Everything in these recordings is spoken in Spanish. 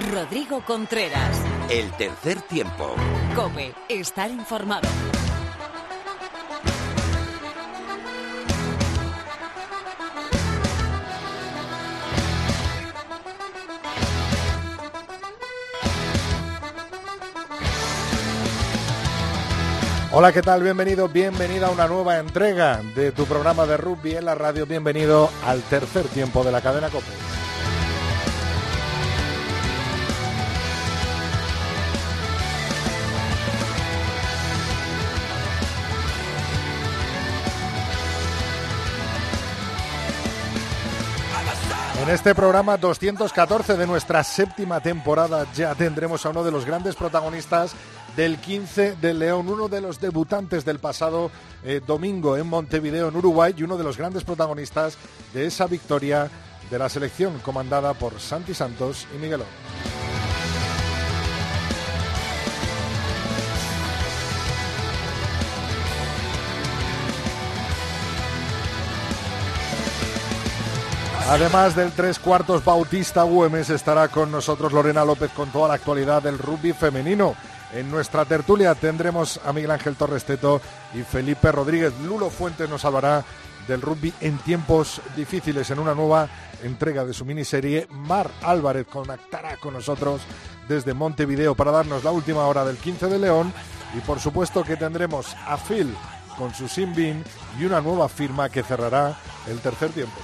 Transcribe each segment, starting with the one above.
Rodrigo Contreras. El tercer tiempo. Cope, estar informado. Hola, ¿qué tal? Bienvenido, bienvenida a una nueva entrega de tu programa de rugby en la radio. Bienvenido al tercer tiempo de la cadena Cope. En este programa 214 de nuestra séptima temporada ya tendremos a uno de los grandes protagonistas del 15 de León, uno de los debutantes del pasado eh, domingo en Montevideo, en Uruguay, y uno de los grandes protagonistas de esa victoria de la selección comandada por Santi Santos y Miguelón. Además del tres cuartos Bautista Güemes, estará con nosotros Lorena López con toda la actualidad del rugby femenino. En nuestra tertulia tendremos a Miguel Ángel Torresteto y Felipe Rodríguez. Lulo Fuentes nos hablará del rugby en tiempos difíciles en una nueva entrega de su miniserie. Mar Álvarez conectará con nosotros desde Montevideo para darnos la última hora del 15 de León. Y por supuesto que tendremos a Phil con su Simbin y una nueva firma que cerrará el tercer tiempo.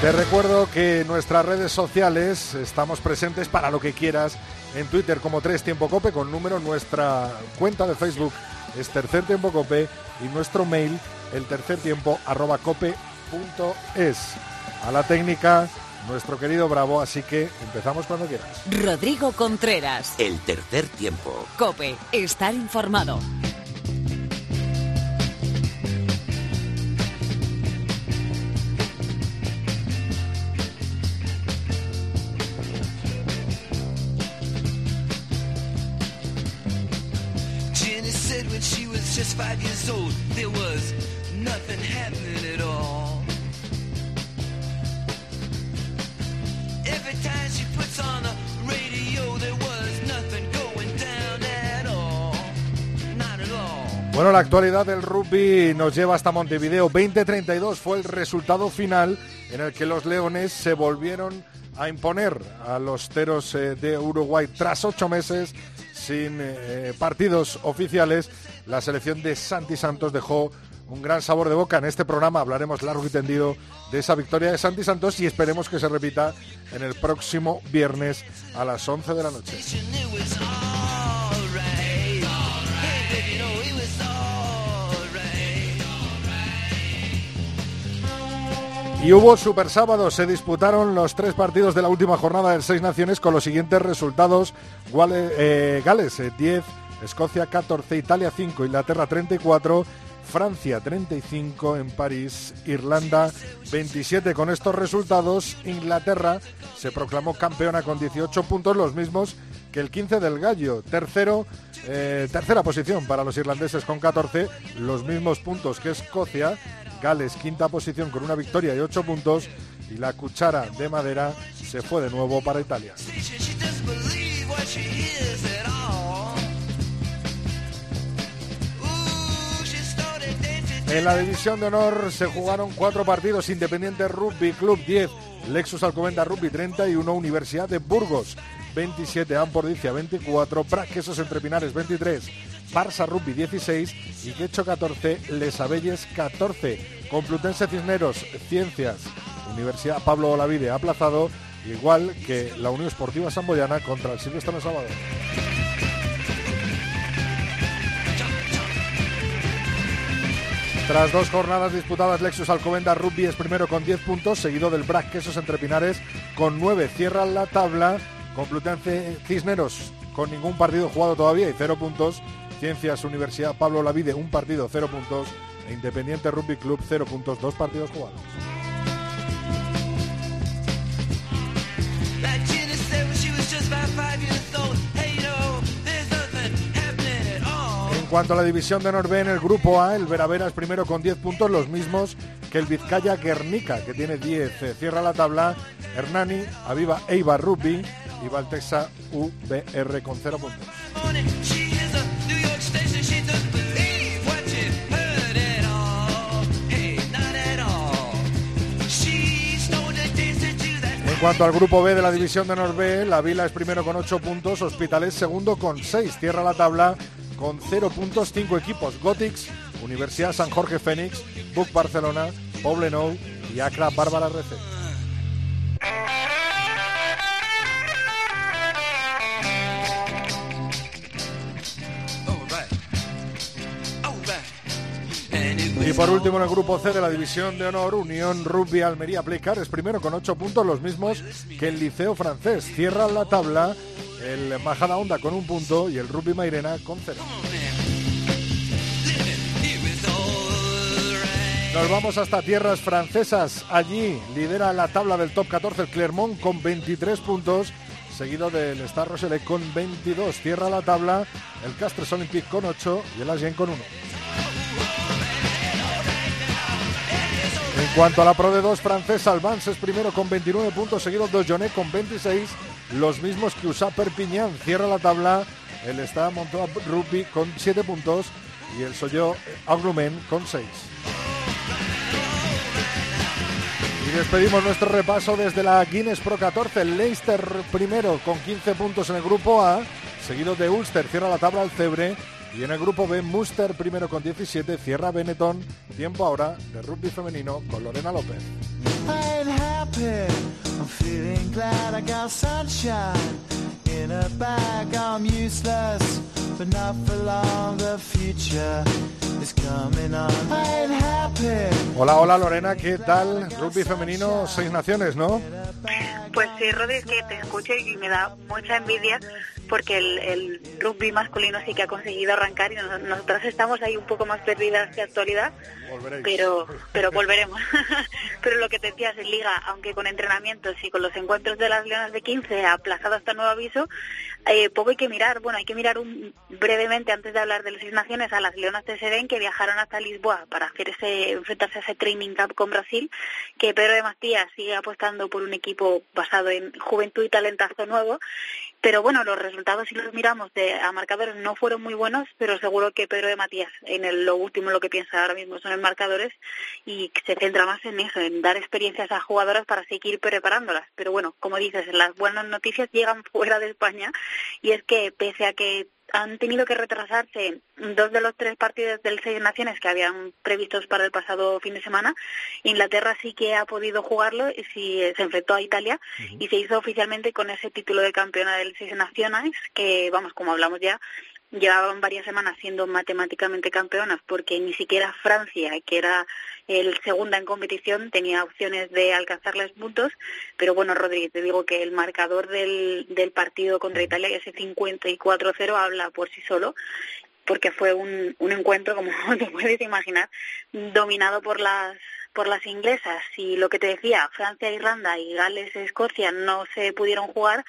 Te recuerdo que en nuestras redes sociales estamos presentes para lo que quieras. En Twitter como Tres Tiempo Cope con número. Nuestra cuenta de Facebook es Tercer Tiempo Cope y nuestro mail el tercer tiempo arroba cope punto es. A la técnica nuestro querido Bravo, así que empezamos cuando quieras. Rodrigo Contreras. El tercer tiempo. Cope, estar informado. Bueno, la actualidad del rugby nos lleva hasta Montevideo. 20-32 fue el resultado final en el que los leones se volvieron a imponer a los teros eh, de Uruguay tras ocho meses sin eh, partidos oficiales. La selección de Santi Santos dejó un gran sabor de boca. En este programa hablaremos largo y tendido de esa victoria de Santi Santos y esperemos que se repita en el próximo viernes a las 11 de la noche. Y hubo Super Sábado, se disputaron los tres partidos de la última jornada del Seis Naciones con los siguientes resultados. Eh, Gales eh, 10, Escocia 14, Italia 5, Inglaterra 34, Francia 35 en París, Irlanda 27. Con estos resultados, Inglaterra se proclamó campeona con 18 puntos, los mismos que el 15 del Gallo. Tercero, eh, tercera posición para los irlandeses con 14, los mismos puntos que Escocia. Gales quinta posición con una victoria y 8 puntos. Y la cuchara de madera se fue de nuevo para Italia. En la división de honor se jugaron cuatro partidos. Independiente Rugby Club 10, Lexus Alcomenda Rugby 31, Universidad de Burgos 27, Ampordicia 24, Braquesos Entre Pinares 23, Barça Rugby 16 y Quecho 14, Les Abelles 14. Complutense Cisneros Ciencias, Universidad Pablo Olavide aplazado, igual que la Unión Esportiva Samboyana contra el Silvestre el Tras dos jornadas disputadas, Lexus Alcomenda Rugby es primero con 10 puntos, seguido del Brac Quesos Entre Pinares con 9. Cierran la tabla Complutense Cisneros con ningún partido jugado todavía y 0 puntos. Ciencias Universidad Pablo Lavide, un partido, 0 puntos. E Independiente Rugby Club, 0 puntos, dos partidos jugados. Cuanto a la división de Norbe en el grupo A, el Veravera es primero con 10 puntos, los mismos que el Vizcaya Guernica, que tiene 10. Eh, Cierra la tabla Hernani, Aviva Eibar Rugby y Valtexa UBR con 0 puntos. En cuanto al grupo B de la división de Norbe, la Vila es primero con 8 puntos, Hospitalet segundo con 6. Cierra la tabla con 0 puntos, 5 equipos. Gotix, Universidad San Jorge Fénix, Buc Barcelona, Poblenou y Acra Bárbara Rece. Y por último en el grupo C de la división de honor, Unión Rugby Almería Playcar es primero con 8 puntos, los mismos que el Liceo Francés. Cierra la tabla el Majada Honda con un punto y el Rugby Mairena con cero. Nos vamos hasta tierras francesas. Allí lidera la tabla del top 14 el Clermont con 23 puntos, seguido del Star Rochelet con 22. Cierra la tabla el Castres Olympique con 8 y el Agen con 1. En cuanto a la Pro de 2 francesa, el Vans es primero con 29 puntos, seguido de Jonet con 26, los mismos que USA Perpignan. Cierra la tabla el Stade Montois Rugby con 7 puntos y el Soyo Aglumen con 6. Y despedimos nuestro repaso desde la Guinness Pro 14. El Leicester primero con 15 puntos en el grupo A, seguido de Ulster. Cierra la tabla el Cebre. Y en el grupo B, Munster primero con 17. Cierra Benetton. Tiempo ahora de rugby femenino con Lorena López. I ain't happy. I'm feeling glad I got sunshine in a bag. I'm useless, but not for long. The future is coming on. I ain't happy. Hola, hola Lorena, ¿qué tal? Rugby femenino, seis naciones, ¿no? Pues sí, Rodri, que te escucho y me da mucha envidia porque el, el rugby masculino sí que ha conseguido arrancar y nos- nosotras estamos ahí un poco más perdidas que actualidad, Volveréis. pero pero volveremos. pero lo que te decías en Liga, aunque con entrenamientos y con los encuentros de las Leonas de 15 aplazado hasta nuevo aviso, eh, poco hay que mirar. Bueno, hay que mirar un, brevemente antes de hablar de las Seis Naciones a las Leonas de Seren que viajaron hasta Lisboa para hacer ese enfrentarse a ese training camp con Brasil, que Pedro de Mastías sigue apostando por un equipo basado en juventud y talentazo nuevo. Pero bueno, los resultados si los miramos de a marcadores no fueron muy buenos, pero seguro que Pedro de Matías en el- lo último lo que piensa ahora mismo son en marcadores y se centra más en eso, en dar experiencias a jugadoras para seguir preparándolas. Pero bueno, como dices, las buenas noticias llegan fuera de España y es que pese a que han tenido que retrasarse dos de los tres partidos del Seis Naciones que habían previstos para el pasado fin de semana. Inglaterra sí que ha podido jugarlo y sí, se enfrentó a Italia y se hizo oficialmente con ese título de campeona del Seis Naciones que, vamos, como hablamos ya, llevaban varias semanas siendo matemáticamente campeonas porque ni siquiera Francia, que era el segunda en competición, tenía opciones de alcanzarles puntos. Pero bueno, Rodríguez, te digo que el marcador del, del partido contra Italia, ese 54-0, habla por sí solo porque fue un, un encuentro, como te puedes imaginar, dominado por las por las inglesas y lo que te decía, Francia, Irlanda y Gales, Escocia no se pudieron jugar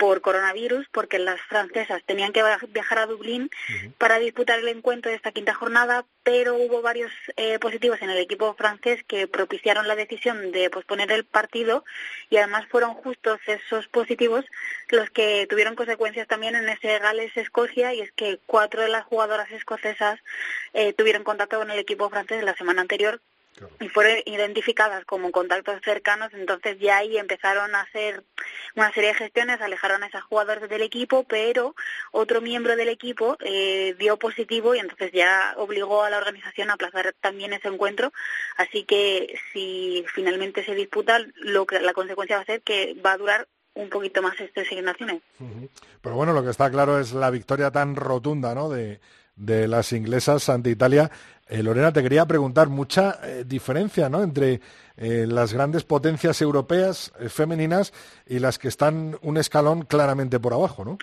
por coronavirus porque las francesas tenían que viajar a Dublín para disputar el encuentro de esta quinta jornada, pero hubo varios eh, positivos en el equipo francés que propiciaron la decisión de posponer el partido y además fueron justos esos positivos los que tuvieron consecuencias también en ese Gales-Escocia y es que cuatro de las jugadoras escocesas eh, tuvieron contacto con el equipo francés la semana anterior y fueron identificadas como contactos cercanos, entonces ya ahí empezaron a hacer una serie de gestiones, alejaron a esas jugadoras del equipo, pero otro miembro del equipo eh, dio positivo y entonces ya obligó a la organización a aplazar también ese encuentro, así que si finalmente se disputa, lo que la consecuencia va a ser que va a durar un poquito más estas asignaciones. Pero bueno, lo que está claro es la victoria tan rotunda ¿no? de, de las inglesas ante Italia. Eh, Lorena, te quería preguntar, mucha eh, diferencia ¿no? entre eh, las grandes potencias europeas eh, femeninas y las que están un escalón claramente por abajo, ¿no?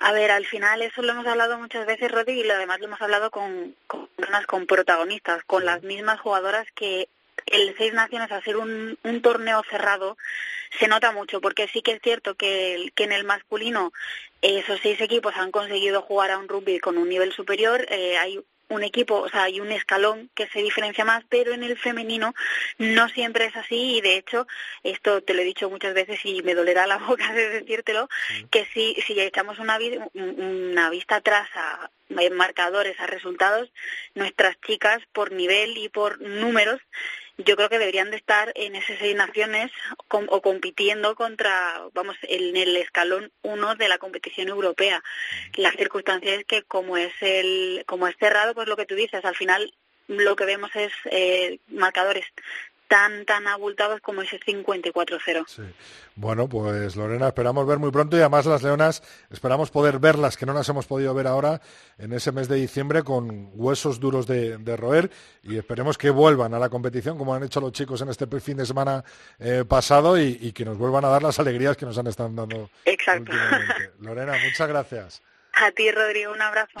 A ver, al final eso lo hemos hablado muchas veces, Rodi, y lo demás lo hemos hablado con, con protagonistas, con las mismas jugadoras que el Seis Naciones, ser un, un torneo cerrado, se nota mucho, porque sí que es cierto que, que en el masculino esos seis equipos han conseguido jugar a un rugby con un nivel superior, hay un equipo, o sea, hay un escalón que se diferencia más, pero en el femenino no siempre es así y de hecho, esto te lo he dicho muchas veces y me dolerá la boca de decírtelo, que si, si echamos una, una vista atrás a marcadores, a resultados, nuestras chicas por nivel y por números yo creo que deberían de estar en esas seis naciones com- o compitiendo contra, vamos, en el escalón uno de la competición europea. La circunstancia es que como es el, como es cerrado, pues lo que tú dices, al final lo que vemos es eh, marcadores tan tan abultados como ese 54-0. Sí. Bueno, pues Lorena, esperamos ver muy pronto y además las leonas esperamos poder verlas, que no las hemos podido ver ahora en ese mes de diciembre con huesos duros de, de roer y esperemos que vuelvan a la competición como han hecho los chicos en este fin de semana eh, pasado y, y que nos vuelvan a dar las alegrías que nos han estado dando Exacto. Lorena, muchas gracias. A ti, Rodrigo, un abrazo.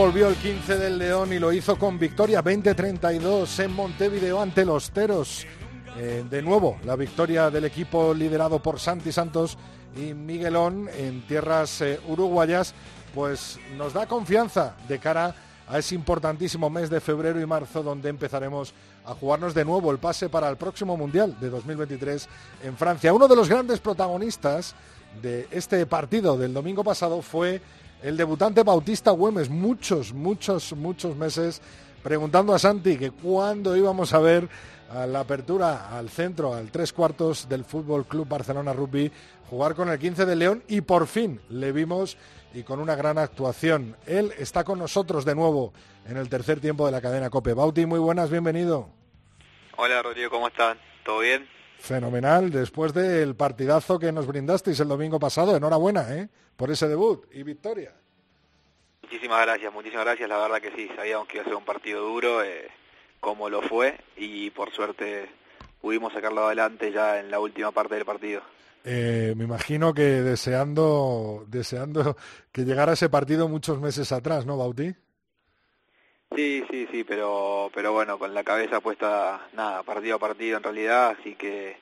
Volvió el 15 del León y lo hizo con victoria 20-32 en Montevideo ante los Teros. Eh, de nuevo, la victoria del equipo liderado por Santi Santos y Miguelón en tierras eh, uruguayas, pues nos da confianza de cara a ese importantísimo mes de febrero y marzo donde empezaremos a jugarnos de nuevo el pase para el próximo Mundial de 2023 en Francia. Uno de los grandes protagonistas de este partido del domingo pasado fue el debutante Bautista Güemes. Muchos, muchos, muchos meses preguntando a Santi que cuándo íbamos a ver la apertura al centro, al tres cuartos del Fútbol Club Barcelona Rugby, jugar con el 15 de León y por fin le vimos y con una gran actuación. Él está con nosotros de nuevo en el tercer tiempo de la cadena Cope. Bauti, muy buenas, bienvenido. Hola Rodrigo, ¿cómo están? ¿Todo bien? Fenomenal, después del partidazo que nos brindasteis el domingo pasado, enhorabuena ¿eh? por ese debut y victoria. Muchísimas gracias, muchísimas gracias. La verdad que sí, sabíamos que iba a ser un partido duro, eh, como lo fue, y por suerte pudimos sacarlo adelante ya en la última parte del partido. Eh, me imagino que deseando, deseando que llegara ese partido muchos meses atrás, ¿no, Bauti? Sí, sí, sí, pero, pero bueno, con la cabeza puesta, nada, partido a partido en realidad, así que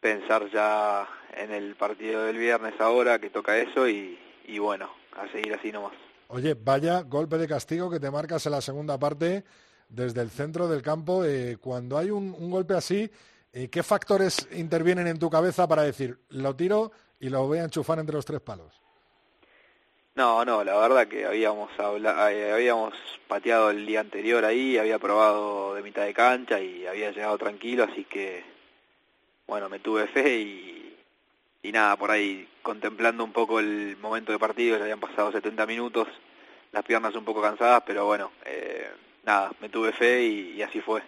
pensar ya en el partido del viernes ahora, que toca eso, y, y bueno, a seguir así nomás. Oye, vaya golpe de castigo que te marcas en la segunda parte desde el centro del campo. Eh, cuando hay un, golpe así, eh, ¿qué factores intervienen en tu cabeza para decir, lo tiro y lo voy a enchufar entre los tres palos? No, no, la verdad que habíamos habla- eh, habíamos pateado el día anterior ahí, había probado de mitad de cancha y había llegado tranquilo, así que bueno, me tuve fe y, y nada, por ahí contemplando un poco el momento de partido, ya habían pasado 70 minutos, las piernas un poco cansadas, pero bueno, eh, nada, me tuve fe y, así fue.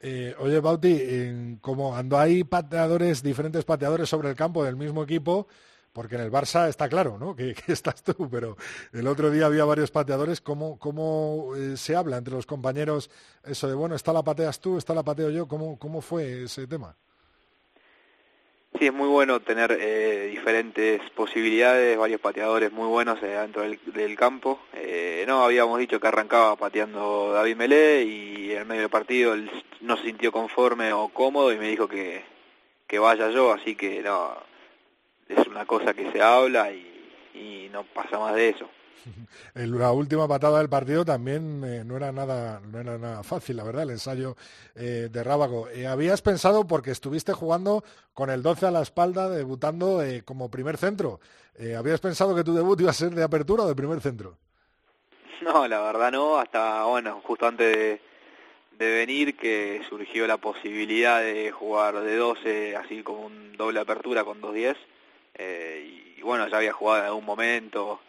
Eh, oye, Bauti, como cuando hay pateadores, diferentes pateadores sobre el campo del mismo equipo, porque en el Barça está claro, ¿no? Que, que estás tú, pero el otro día había varios pateadores. ¿Cómo, cómo eh, se habla entre los compañeros eso de, bueno, esta la pateas tú, esta la pateo yo? ¿Cómo, cómo fue ese tema? Sí, es muy bueno tener eh, diferentes posibilidades, varios pateadores muy buenos eh, dentro del, del campo. Eh, no, habíamos dicho que arrancaba pateando David Melé y en medio del partido él no se sintió conforme o cómodo y me dijo que, que vaya yo, así que no, es una cosa que se habla y, y no pasa más de eso. La última patada del partido también eh, no era nada no era nada fácil, la verdad, el ensayo eh, de Rábago. Eh, ¿Habías pensado, porque estuviste jugando con el 12 a la espalda, debutando como primer centro, ¿habías pensado que tu debut iba a ser de apertura o de primer centro? No, la verdad no, hasta, bueno, justo antes de, de venir que surgió la posibilidad de jugar de 12, así como un doble apertura con 2-10. Eh, y, bueno, ya había jugado en algún momento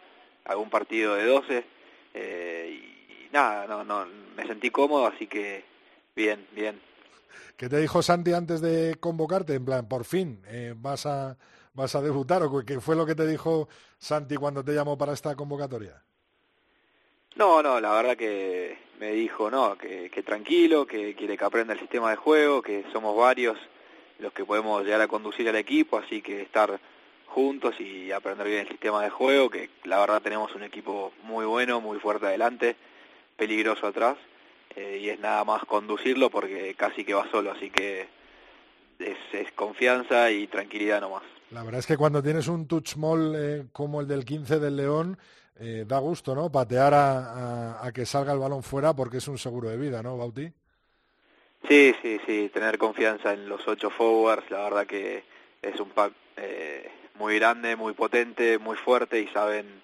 algún partido de 12 eh, y, nada, no, no, me sentí cómodo, así que bien, bien. ¿Qué te dijo Santi antes de convocarte? En plan, por fin, eh, vas a vas a debutar o qué fue lo que te dijo Santi cuando te llamó para esta convocatoria? No, no, la verdad que me dijo, no, que, que tranquilo, que quiere que aprenda el sistema de juego, que somos varios los que podemos llegar a conducir al equipo, así que estar juntos y aprender bien el sistema de juego, que la verdad tenemos un equipo muy bueno, muy fuerte adelante, peligroso atrás, eh, y es nada más conducirlo porque casi que va solo, así que es, es confianza y tranquilidad nomás. La verdad es que cuando tienes un touch mall eh, como el del 15 del León, eh, da gusto, ¿no? Patear a, a- a que salga el balón fuera porque es un seguro de vida, ¿no, Bauti? Sí, sí, sí, tener confianza en los ocho forwards, la verdad que es un pack eh, muy grande, muy potente, muy fuerte y saben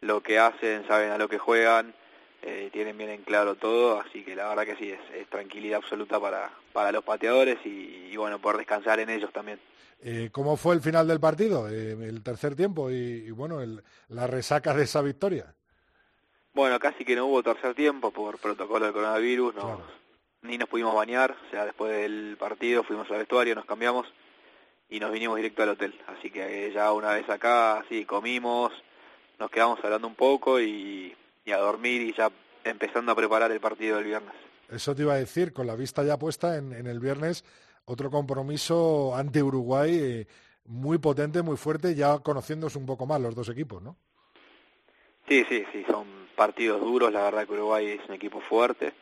lo que hacen, saben a lo que juegan, eh, tienen bien en claro todo, así que la verdad que sí, es, es tranquilidad absoluta para, para los pateadores y, y bueno, poder descansar en ellos también. Eh, ¿Cómo fue el final del partido, eh, el tercer tiempo y, y, bueno, el- la resaca de esa victoria? Bueno, casi que no hubo tercer tiempo por protocolo del coronavirus, no, Claro. ni nos pudimos bañar, o sea, después del partido fuimos al vestuario, nos cambiamos y nos vinimos directo al hotel. Así que ya una vez acá, sí, comimos, nos quedamos hablando un poco y, y a dormir y ya empezando a preparar el partido del viernes. Eso te iba a decir, con la vista ya puesta en, en el viernes, otro compromiso ante Uruguay eh, muy potente, muy fuerte, ya conociéndose un poco más los dos equipos, ¿no? Sí, sí, sí, son partidos duros, la verdad que Uruguay es un equipo fuerte,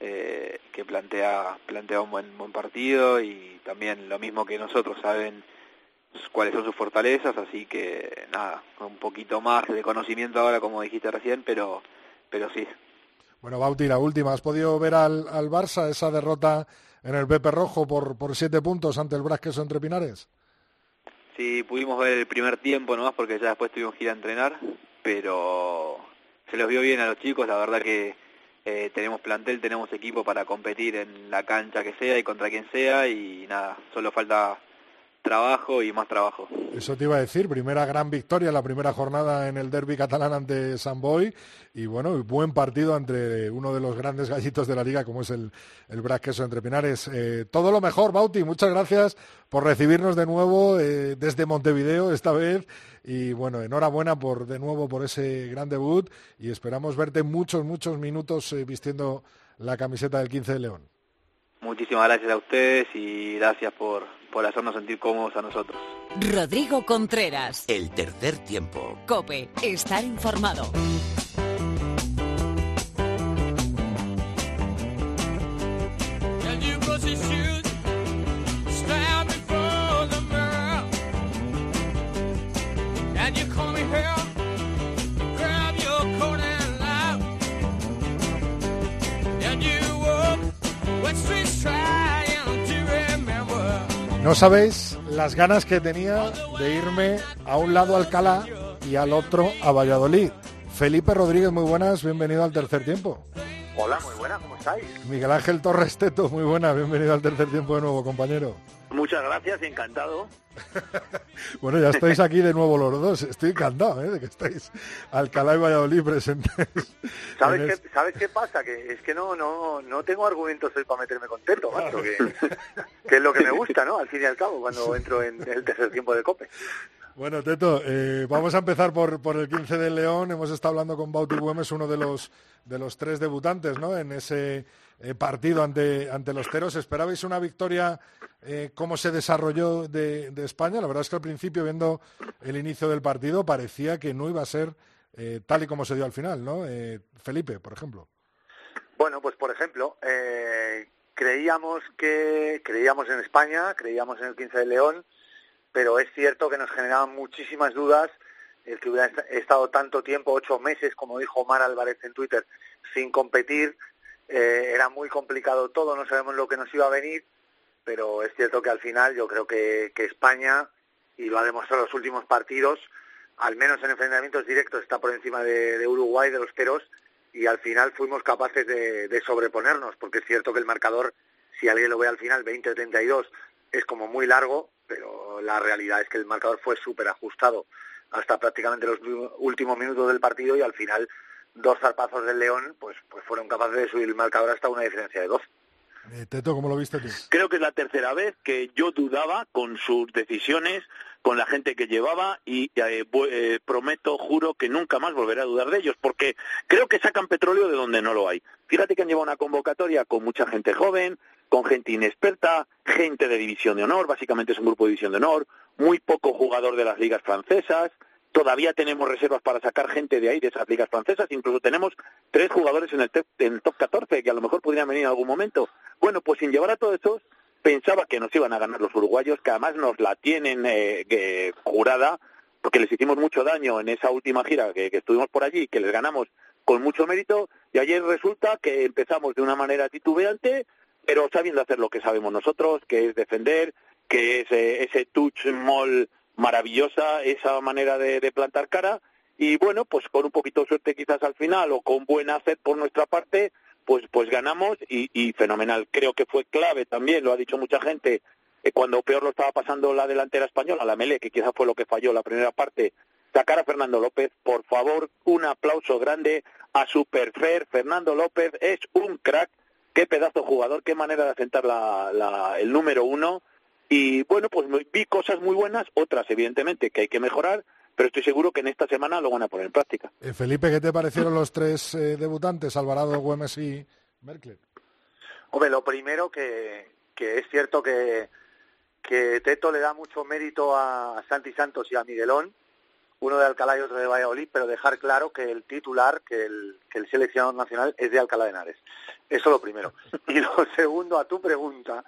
eh, que plantea, plantea un buen, buen partido y también lo mismo que nosotros saben cuáles son sus fortalezas, así que nada, un poquito más de conocimiento ahora como dijiste recién, pero, pero sí. Bueno, Bauti, la última, ¿has podido ver al, al Barça esa derrota en el Pepe Rojo por, por siete puntos ante el Brasqueso entre Pinares? Sí, pudimos ver el primer tiempo nomás porque ya después tuvimos que ir a entrenar, pero se los vio bien a los chicos, la verdad que eh, tenemos plantel, tenemos equipo para competir en la cancha que sea y contra quien sea y nada, solo falta trabajo y más trabajo. Eso te iba a decir, primera gran victoria, la primera jornada en el derby catalán ante San Boy y bueno, buen partido entre uno de los grandes gallitos de la liga como es el, el Brasqueso entre Pinares. Eh, todo lo mejor, Bauti, muchas gracias por recibirnos de nuevo eh, desde Montevideo esta vez y bueno, enhorabuena por de nuevo por ese gran debut y esperamos verte muchos, muchos minutos eh, vistiendo la camiseta del 15 de León. Muchísimas gracias a ustedes y gracias por, por hacernos sentir cómodos a nosotros. Rodrigo Contreras. El tercer tiempo. Cope. Estar informado. No sabéis las ganas que tenía de irme a un lado a Alcalá y al otro a Valladolid. Felipe Rodríguez, muy buenas, bienvenido al tercer tiempo. Hola, muy buena, ¿cómo estáis? Miguel Ángel Torres Teto, muy buenas, bienvenido al tercer tiempo de nuevo, compañero. Muchas gracias encantado. Bueno, ya estáis aquí de nuevo los dos. Estoy encantado ¿eh? de que estéis Alcalá y Valladolid presentes. ¿Sabes qué, es- ¿Sabes qué pasa? Que es que no no no tengo argumentos hoy para meterme contento, macho, que, que es lo que me gusta, ¿no? Al fin y al cabo, cuando entro en el tercer tiempo de COPE. Bueno, Teto, eh, vamos a empezar por, por el 15 del León. Hemos estado hablando con Bauti Güemes, uno de los, de los tres debutantes ¿no? en ese eh, partido ante, ante los Teros. ¿Esperabais una victoria? Eh, ¿Cómo se desarrolló de, de España? La verdad es que al principio, viendo el inicio del partido, parecía que no iba a ser eh, tal y como se dio al final, ¿no? Felipe, por ejemplo. Bueno, pues por ejemplo, creíamos que creíamos en España, creíamos en el 15 de León, pero es cierto que nos generaban muchísimas dudas el que hubiera est- estado tanto tiempo, ocho meses, como dijo Omar Álvarez en Twitter, sin competir. Eh, era muy complicado todo, no sabemos lo que nos iba a venir, pero es cierto que al final yo creo que, España, y lo ha demostrado los últimos partidos, al menos en enfrentamientos directos está por encima de, de Uruguay, de los Teros, y al final fuimos capaces de, de sobreponernos, porque es cierto que el marcador, si alguien lo ve al final, 20-32, es como muy largo, pero la realidad es que el marcador fue súper ajustado hasta prácticamente los últimos minutos del partido y al final dos zarpazos del León pues, pues fueron capaces de subir el marcador hasta una diferencia de 12. Eh, Teto, ¿cómo lo viste tú? Creo que es la tercera vez que yo dudaba con sus decisiones, con la gente que llevaba y eh, eh, prometo, juro que nunca más volveré a dudar de ellos porque creo que sacan petróleo de donde no lo hay. Fíjate que han llevado una convocatoria con mucha gente joven, con gente inexperta, gente de división de honor, básicamente es un grupo de división de honor, muy poco jugador de las ligas francesas, todavía tenemos reservas para sacar gente de ahí, de esas ligas francesas, incluso tenemos tres jugadores en el, en el top 14 que a lo mejor podrían venir en algún momento. Bueno, pues sin llevar a todos esos, pensaba que nos iban a ganar los uruguayos, que además nos la tienen eh, que- jurada, porque les hicimos mucho daño en esa última gira que estuvimos por allí, que les ganamos con mucho mérito, y ayer resulta que empezamos de una manera titubeante, pero sabiendo hacer lo que sabemos nosotros, que es defender, que es eh, ese touch mall maravillosa, esa manera de, plantar cara, y bueno, pues con un poquito de suerte quizás al final, o con buen hacer por nuestra parte, pues pues ganamos y, y fenomenal. Creo que fue clave también, lo ha dicho mucha gente, eh, cuando peor lo estaba pasando la delantera española, la Mele, que quizás fue lo que falló la primera parte, sacar a Fernando López, por favor, un aplauso grande a Superfer, Fernando López es un crack, qué pedazo de jugador, qué manera de asentar la, la- el número uno, y bueno, pues vi cosas muy buenas, otras evidentemente que hay que mejorar, pero estoy seguro que en esta semana lo van a poner en práctica. Eh, Felipe, ¿qué te parecieron los tres eh, debutantes, Alvarado, Güemes y Merkel? Hombre, lo primero que, que es cierto que, que Teto le da mucho mérito a Santi Santos y a Miguelón, uno de Alcalá y otro de Valladolid, pero dejar claro que el titular, que el, que el seleccionador nacional es de Alcalá de Henares. Eso lo primero. Y lo segundo, a tu pregunta,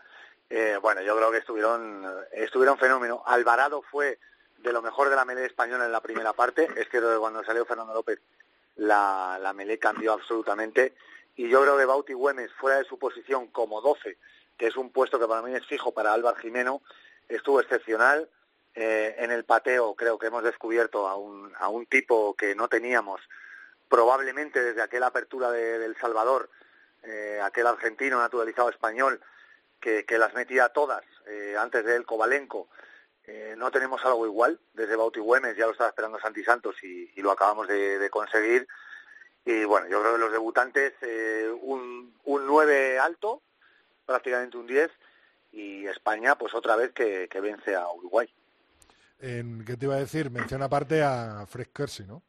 eh, bueno, yo creo que estuvieron, estuvieron fenómeno. Alvarado fue de lo mejor de la melee española en la primera parte. Es que cuando salió Fernando López la, la melee cambió absolutamente. Y yo creo que Bauti Güemes, fuera de su posición como 12, que es un puesto que para mí es fijo para Álvaro Jimeno, estuvo excepcional. Eh, en el pateo creo que hemos descubierto a un, a un tipo que no teníamos probablemente desde aquella apertura de, del Salvador, eh, aquel argentino naturalizado español, que, las metía todas, eh, antes de él Kovalenko. Eh, no tenemos algo igual, desde Bauti Güemes ya lo estaba esperando Santi Santos y, lo acabamos de, conseguir. Y bueno, yo creo que los debutantes, un, un 9 alto, prácticamente un 10, y España, pues otra vez que vence a Uruguay. En, ¿Qué te iba a decir? Menciona aparte a Fred Kersey, ¿no?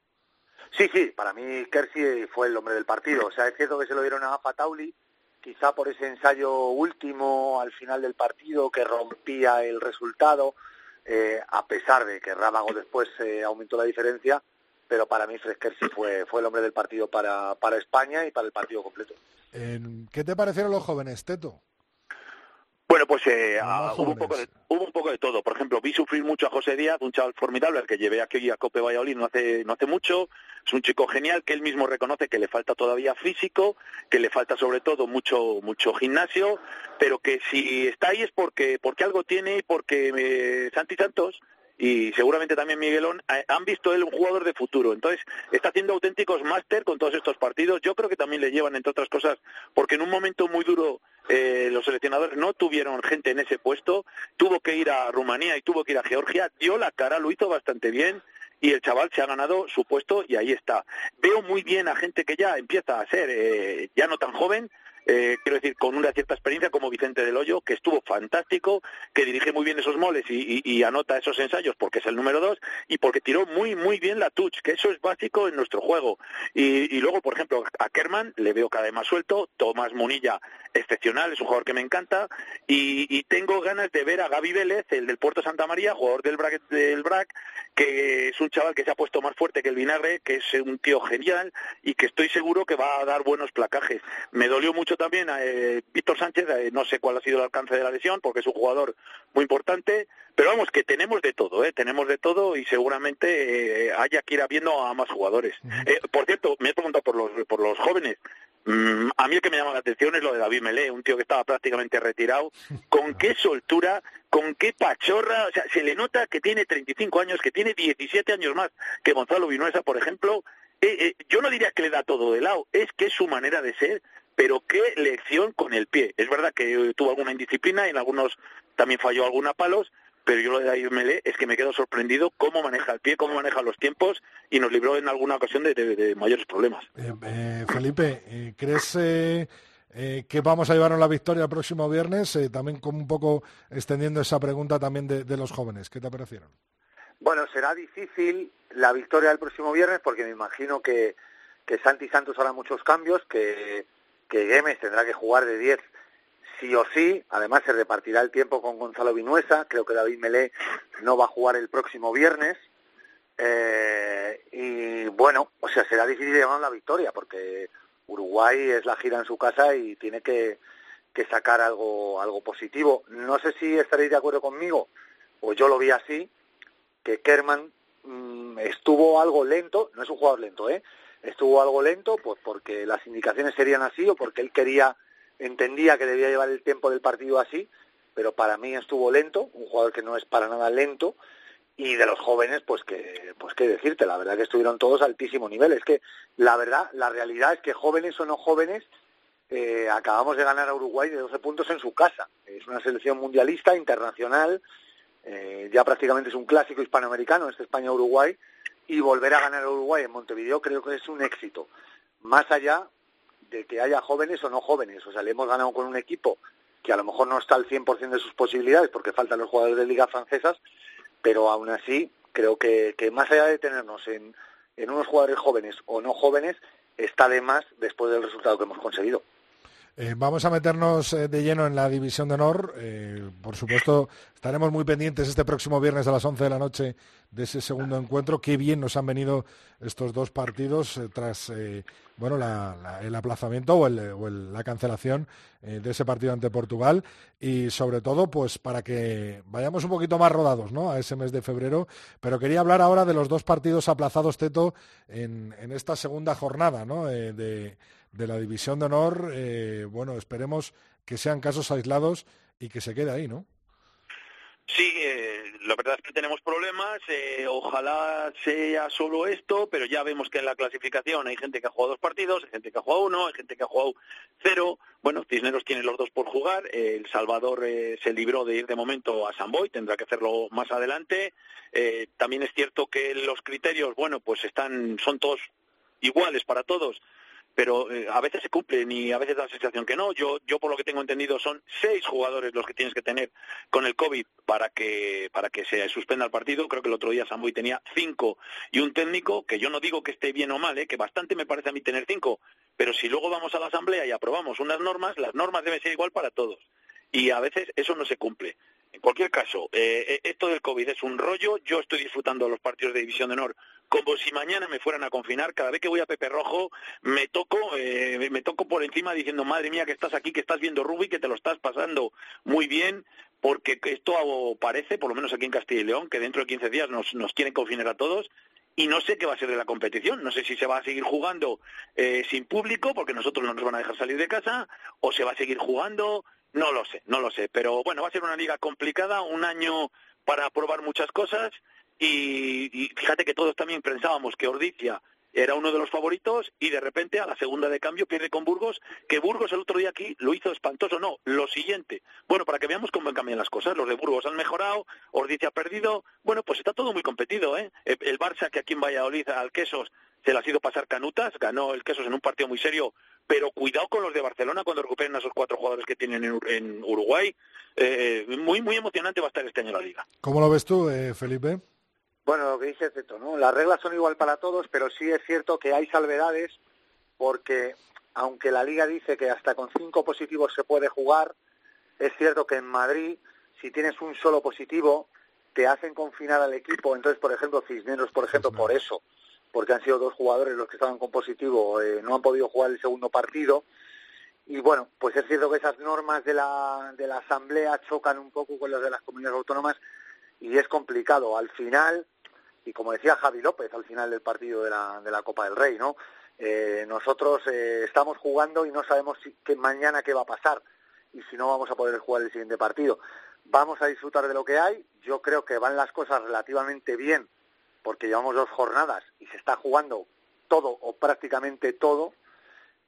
Sí, sí, para mí Kersey fue el hombre del partido. O sea, es cierto que se lo dieron a Fatauli, quizá por ese ensayo último al final del partido que rompía el resultado, eh, a pesar de que Rábago después eh, aumentó la diferencia, pero para mí Fred Kersey fue, fue el hombre del partido para, para España y para el partido completo. ¿Qué te parecieron los jóvenes, Teto? Bueno, pues eh, ah, hubo, un poco de, hubo un poco de todo. Por ejemplo, vi sufrir mucho a José Díaz, un chaval formidable al que llevé aquí a Cope Valladolid no hace, no hace mucho. Es un chico genial que él mismo reconoce que le falta todavía físico, que le falta sobre todo mucho mucho gimnasio, pero que si está ahí es porque porque algo tiene y porque eh, Santi Santos y seguramente también Miguelón eh, han visto él un jugador de futuro. Entonces está haciendo auténticos máster con todos estos partidos. Yo creo que también le llevan, entre otras cosas, porque en un momento muy duro eh, los seleccionadores no tuvieron gente en ese puesto, tuvo que ir a Rumanía y tuvo que ir a Georgia, dio la cara, lo hizo bastante bien y el chaval se ha ganado su puesto y ahí está. Veo muy bien a gente que ya empieza a ser eh, ya no tan joven, eh, quiero decir, con una cierta experiencia como Vicente del Hoyo, que estuvo fantástico, que dirige muy bien esos moles y, anota esos ensayos porque es el número dos y porque tiró muy, muy bien la touch, que eso es básico en nuestro juego. Y, luego, por ejemplo, a Kerman le veo cada vez más suelto, Tomás Munilla excepcional, es un jugador que me encanta y, y tengo ganas de ver a Gaby Vélez, el del Puerto Santa María, jugador del BRAC, del BRAC, que es un chaval que se ha puesto más fuerte que el vinagre, que es un tío genial y que estoy seguro que va a dar buenos placajes. Me dolió mucho también a eh, Víctor Sánchez, eh, no sé cuál ha sido el alcance de la lesión, porque es un jugador muy importante, pero vamos, que tenemos de todo, ¿eh? tenemos de todo y seguramente eh, haya que ir habiendo a más jugadores. Eh, por cierto, me he preguntado por los, por los jóvenes. Mm, a mí el que me llama la atención es lo de David Melé, un tío que estaba prácticamente retirado. Con qué soltura, con qué pachorra, o sea, se le nota que tiene 35 años, que tiene 17 años más que Gonzalo Vinuesa, por ejemplo. Eh, eh, yo no diría que le da todo de lado, es que es su manera de ser, pero qué lección con el pie. Es verdad que tuvo alguna indisciplina y en algunos también falló alguna palos, pero yo lo de David Melé es que me quedo sorprendido cómo maneja el pie, cómo maneja los tiempos y nos libró en alguna ocasión de, de- de mayores problemas. Eh, eh, Felipe, eh, ¿crees eh, eh, que vamos a llevarnos la victoria el próximo viernes? Eh, también como un poco extendiendo esa pregunta también de, de los jóvenes. ¿Qué te parecieron? Bueno, será difícil la victoria del próximo viernes porque me imagino que, que Santi Santos hará muchos cambios, que, que Gemes tendrá que jugar de 10 sí o sí. Además, se repartirá el tiempo con Gonzalo Vinuesa. Creo que David Melé no va a jugar el próximo viernes. Eh, y bueno, o sea, será difícil llevar la victoria porque Uruguay es la gira en su casa y tiene que, que sacar algo, algo positivo. No sé si estaréis de acuerdo conmigo, o yo lo vi así, que Kerman mm, estuvo algo lento, no es un jugador lento, ¿eh? Estuvo algo lento pues porque las indicaciones serían así o porque él quería, entendía que debía llevar el tiempo del partido así, pero para mí estuvo lento, un jugador que no es para nada lento, y de los jóvenes, pues que, pues qué decirte, la verdad que estuvieron todos a altísimo nivel. Es que la verdad, la realidad es que jóvenes o no jóvenes, eh, acabamos de ganar a Uruguay de 12 puntos en su casa. Es una selección mundialista, internacional, eh, ya prácticamente es un clásico hispanoamericano, este España-Uruguay, y volver a ganar a Uruguay en Montevideo creo que es un éxito. Más allá de que haya jóvenes o no jóvenes, o sea, le hemos ganado con un equipo que a lo mejor no está al 100% de sus posibilidades porque faltan los jugadores de ligas francesas, pero aún así creo que, que más allá de tenernos en, en unos jugadores jóvenes o no jóvenes, está de más después del resultado que hemos conseguido. Eh, vamos a meternos eh, de lleno en la División de Honor. Eh, por supuesto, estaremos muy pendientes este próximo viernes a las 11 de la noche de ese segundo encuentro. Qué bien nos han venido estos dos partidos tras bueno el aplazamiento o, la cancelación de ese partido ante Portugal y sobre todo pues para que vayamos un poquito más rodados ¿no? a ese mes de febrero. Pero quería hablar ahora de los dos partidos aplazados, Teto, en, en esta segunda jornada ¿no? De, de la División de Honor. eh, bueno, esperemos que sean casos aislados y que se quede ahí, ¿no? Sí, eh, la verdad es que tenemos problemas. eh, ojalá sea solo esto, pero ya vemos que en la clasificación hay gente que ha jugado dos partidos, hay gente que ha jugado uno, hay gente que ha jugado cero. Bueno, Cisneros tiene los dos por jugar. el Salvador eh, se libró de ir de momento a San Boy, tendrá que hacerlo más adelante. Eh, también es cierto que los criterios, bueno, pues están, son todos iguales para todos pero eh, a veces se cumplen y a veces da la sensación que no. Yo, yo por lo que tengo entendido son seis jugadores los que tienes que tener con el COVID para que para que se suspenda el partido. Creo que el otro día Samboy tenía cinco y un técnico que yo no digo que esté bien o mal, ¿eh? que bastante me parece a mí tener cinco, pero si luego vamos a la asamblea y aprobamos unas normas, las normas deben ser igual para todos y a veces eso no se cumple. En cualquier caso, eh, eh, esto del COVID es un rollo. Yo estoy disfrutando los partidos de División de Honor como si mañana me fueran a confinar. Cada vez que voy a Pepe Rojo me toco, eh, me toco por encima diciendo, madre mía, que estás aquí, que estás viendo rugby, que te lo estás pasando muy bien, porque esto parece, por lo menos aquí en Castilla y León, que dentro de 15 días nos, nos quieren confinar a todos y no sé qué va a ser de la competición. No sé si se va a seguir jugando eh, sin público, porque nosotros no nos van a dejar salir de casa, o se va a seguir jugando, no lo sé, no lo sé. Pero bueno, va a ser una liga complicada, un año para probar muchas cosas y, fíjate que todos también pensábamos que Ordizia era uno de los favoritos y de repente a la segunda de cambio pierde con Burgos, que Burgos el otro día aquí lo hizo espantoso, no, lo siguiente. Bueno, para que veamos cómo cambian las cosas, los de Burgos han mejorado, Ordizia ha perdido, bueno, pues está todo muy competido, ¿eh? El, Barça que aquí en Valladolid al Quesos se le ha sido pasar canutas, ganó el Quesos en un partido muy serio, pero cuidado con los de Barcelona cuando recuperen a esos cuatro jugadores que tienen en, en Uruguay. Eh, muy, muy emocionante va a estar este año la liga. ¿Cómo lo ves tú, eh, Felipe? Bueno, lo que dice Teto, ¿no? Las reglas son igual para todos, pero sí es cierto que hay salvedades porque aunque la liga dice que hasta con cinco positivos se puede jugar, es cierto que en Madrid, si tienes un solo positivo, te hacen confinar al equipo. Entonces, por ejemplo, Cisneros, por ejemplo, por eso, porque han sido dos jugadores los que estaban con positivo, eh, no han podido jugar el segundo partido. Y bueno, pues es cierto que esas normas de la, de la Asamblea chocan un poco con las de las comunidades autónomas y es complicado. Al final, y como decía Javi López al final del partido de la, de la Copa del Rey, ¿no? Eh, nosotros eh, estamos jugando y no sabemos si, mañana qué va a pasar y si no vamos a poder jugar el siguiente partido. Vamos a disfrutar de lo que hay. Yo creo que van las cosas relativamente bien porque llevamos dos jornadas y se está jugando todo o prácticamente todo.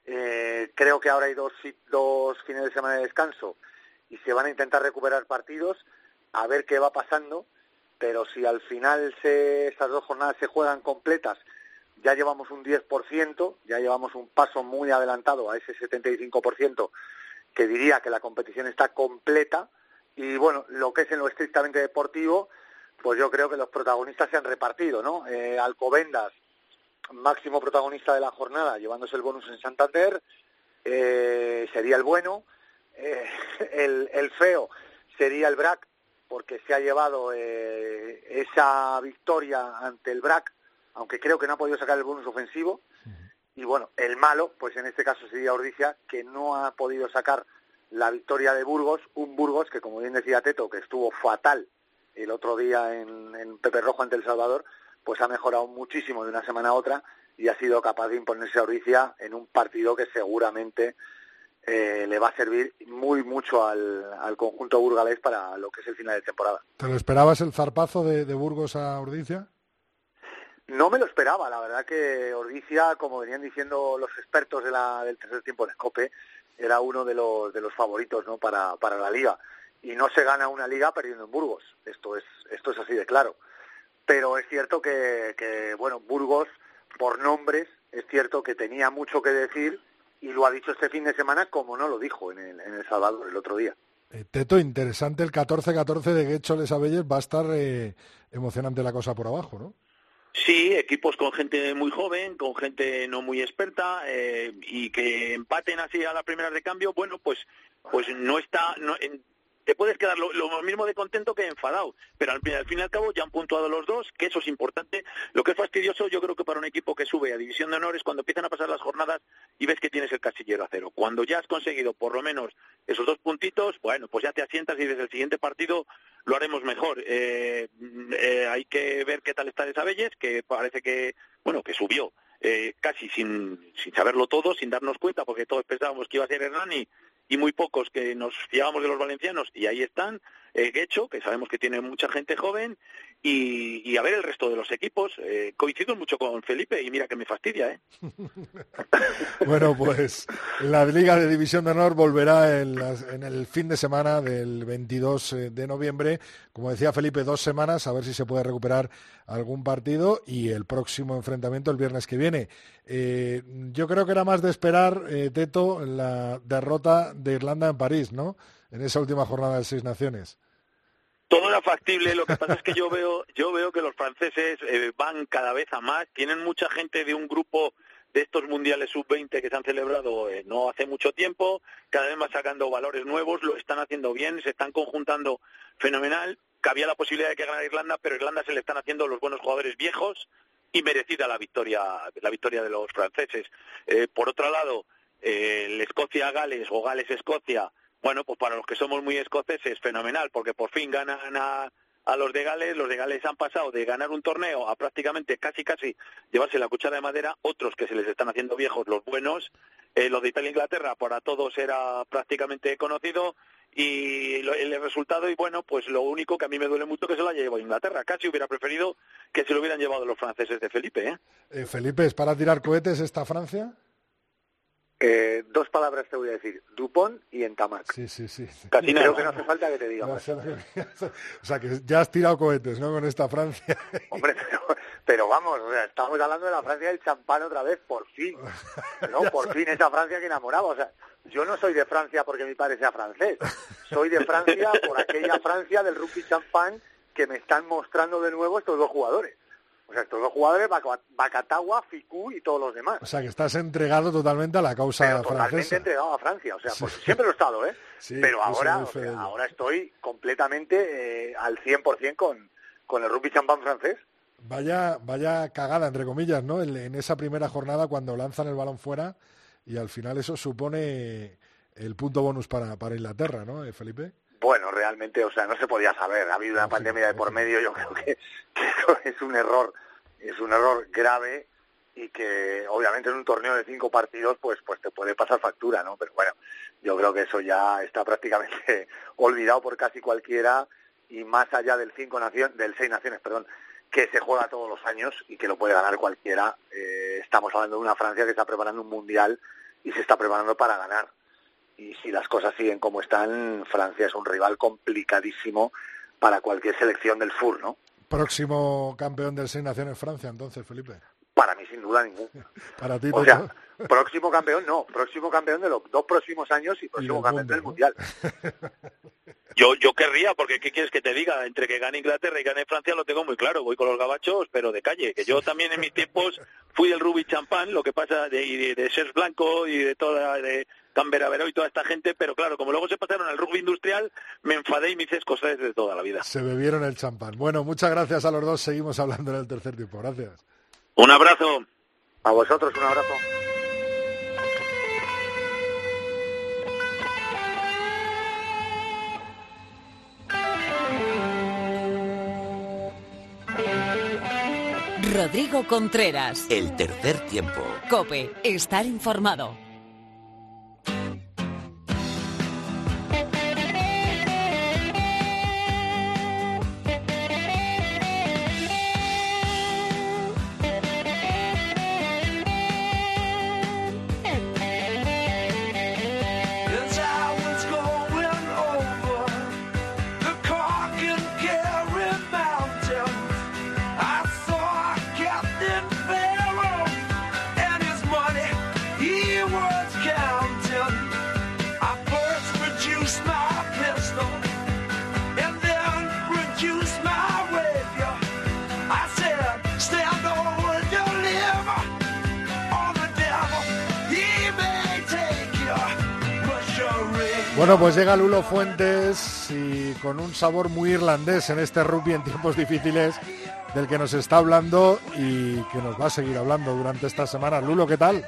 Eh, creo que ahora hay dos, dos fines de semana de descanso y se van a intentar recuperar partidos a ver qué va pasando, pero si al final se, esas dos jornadas se juegan completas, ya llevamos un 10%, ya llevamos un paso muy adelantado a ese 75% que diría que la competición está completa y bueno, lo que es en lo estrictamente deportivo, pues yo creo que los protagonistas se han repartido, ¿no? Eh, Alcobendas, máximo protagonista de la jornada, llevándose el bonus en Santander, eh, sería el bueno, eh, el, el feo sería el BRAC, porque se ha llevado eh, esa victoria ante el BRAC, aunque creo que no ha podido sacar el bonus ofensivo, y bueno, el malo, pues en este caso sería Ordicia, que no ha podido sacar la victoria de Burgos, un Burgos que, como bien decía Teto, que estuvo fatal el otro día en, en Pepe Rojo ante El Salvador, pues ha mejorado muchísimo de una semana a otra y ha sido capaz de imponerse a Ordicia en un partido que seguramente eh, le va a servir muy mucho al, al conjunto burgalés para lo que es el final de temporada. ¿Te lo esperabas el zarpazo de, de Burgos a Ordicia? No me lo esperaba, la verdad que Ordicia, como venían diciendo los expertos de la, del tercer tiempo en Escope, era uno de los, de los favoritos ¿no? para, para la liga. Y no se gana una liga perdiendo en Burgos, esto es, esto es así de claro. Pero es cierto que, que, bueno, Burgos, por nombres, es cierto que tenía mucho que decir y lo ha dicho este fin de semana como no lo dijo en El, en el Salvador el otro día. Eh, Teto, interesante el 14-14 de Guecho Les Abelles, va a estar eh, emocionante la cosa por abajo, ¿no? Sí, equipos con gente muy joven, con gente no muy experta eh, y que empaten así a las primeras de cambio, bueno, pues pues no está, no, te puedes quedar lo, mismo de contento que enfadado, pero al, al fin y al cabo ya han puntuado los dos, que eso es importante. Lo que es fastidioso yo creo que para un equipo que sube a División de Honores cuando empiezan a pasar las jornadas y ves que tienes el casillero a cero. Cuando ya has conseguido por lo menos esos dos puntitos, bueno, pues ya te asientas y desde el siguiente partido lo haremos mejor. Eh, eh, hay que ver qué tal está Desabelles, que parece que, bueno, que subió eh, casi sin, sin saberlo todo, sin darnos cuenta, porque todos pensábamos que iba a ser Hernani y muy pocos que nos fiábamos de los valencianos, y ahí están, eh, Guecho, que sabemos que tiene mucha gente joven, y, y a ver el resto de los equipos. Eh, coincido mucho con Felipe, y mira que me fastidia, ¿eh? Bueno, pues la Liga de División de Honor volverá en, en el fin de semana del 22 de noviembre. Como decía Felipe, dos semanas, a ver si se puede recuperar algún partido y el próximo enfrentamiento el viernes que viene. Eh, yo creo que era más de esperar, eh, Teto, la derrota de Irlanda en París, ¿no? En esa última jornada de Seis Naciones. Todo era factible, lo que pasa es que yo veo, yo veo que los franceses eh, van cada vez a más, tienen mucha gente de un grupo de estos mundiales sub-20 que se han celebrado eh, no hace mucho tiempo, cada vez más sacando valores nuevos, lo están haciendo bien, se están conjuntando fenomenal, cabía la posibilidad de que ganara Irlanda, pero Irlanda se le están haciendo los buenos jugadores viejos y merecida la victoria, la victoria de los franceses. Eh, por otro lado, el Escocia-Gales o Gales-Escocia, bueno, pues para los que somos muy escoceses, fenomenal, porque por fin ganan a, a los de Gales. Los de Gales han pasado de ganar un torneo a prácticamente casi casi llevarse la cuchara de madera. Otros que se les están haciendo viejos, los buenos. Eh, los de Italia e Inglaterra para todos era prácticamente conocido. Y lo- el resultado, y bueno, pues lo único que a mí me duele mucho que se lo haya llevado Inglaterra. Casi hubiera preferido que se lo hubieran llevado los franceses de Felipe, ¿eh? Eh, Felipe, ¿es para tirar cohetes esta Francia? Eh, dos palabras te voy a decir, Dupont y Entamac. Sí, sí, sí. Casi Creo que no hace falta que te diga No más. O sea, que ya has tirado cohetes, ¿no? Con esta Francia. Hombre, pero, pero vamos, o sea, estamos hablando de la Francia del champán otra vez, por fin. ¿no? Por fin esa Francia que enamoraba. O sea, yo no soy de Francia porque mi padre sea francés. Soy de Francia por aquella Francia del rugby champán que me están mostrando de nuevo estos dos jugadores. O sea, estos dos jugadores, Baca- Bacatagua, Ficú y todos los demás. O sea, que estás entregado totalmente a la causa Pero totalmente francesa. entregado a Francia. O sea, Sí. pues siempre lo he estado, ¿eh? Sí, pero ahora, o sea, ahora estoy completamente eh, al 100% con, con el rugby champán francés. Vaya, vaya cagada, entre comillas, ¿no? En, en esa primera jornada cuando lanzan el balón fuera y al final eso supone el punto bonus para, para Inglaterra, ¿no, eh, Felipe? Bueno, realmente, o sea, no se podía saber. Ha habido una pandemia de por medio. Yo creo que, que eso es un error, es un error grave y que obviamente en un torneo de cinco partidos, pues, pues te puede pasar factura, ¿no? Pero bueno, yo creo que eso ya está prácticamente olvidado por casi cualquiera y más allá del cinco nación, del seis naciones, perdón, que se juega todos los años y que lo puede ganar cualquiera. Eh, estamos hablando de una Francia que está preparando un mundial y se está preparando para ganar y si las cosas siguen como están, Francia es un rival complicadísimo para cualquier selección del FUR, ¿no? Próximo campeón del Seis Naciones Francia, entonces, Felipe. Para mí, sin duda ningún. Para ti, O sea, próximo campeón no, próximo campeón de los dos próximos años y próximo campeón mundo, del ¿no? Mundial. Yo, yo querría, porque ¿qué quieres que te diga? Entre que gane Inglaterra y gane Francia lo tengo muy claro. Voy con los gabachos, pero de calle. Que yo también en mis tiempos fui del Ruby Champán, lo que pasa de, y de, de Serge Blanco y de toda, de Canberra Veró y toda esta gente, pero claro, como luego se pasaron al rugby industrial, me enfadé y me hice escocés de toda la vida. Se bebieron el champán. Bueno, muchas gracias a los dos. Seguimos hablando en el tercer tiempo. Gracias. Un abrazo. A vosotros un abrazo. Rodrigo Contreras. El tercer tiempo. Cope, estar informado. Bueno, pues llega Lulo Fuentes y con un sabor muy irlandés en este rugby en tiempos difíciles del que nos está hablando y que nos va a seguir hablando durante esta semana. Lulo, ¿qué tal?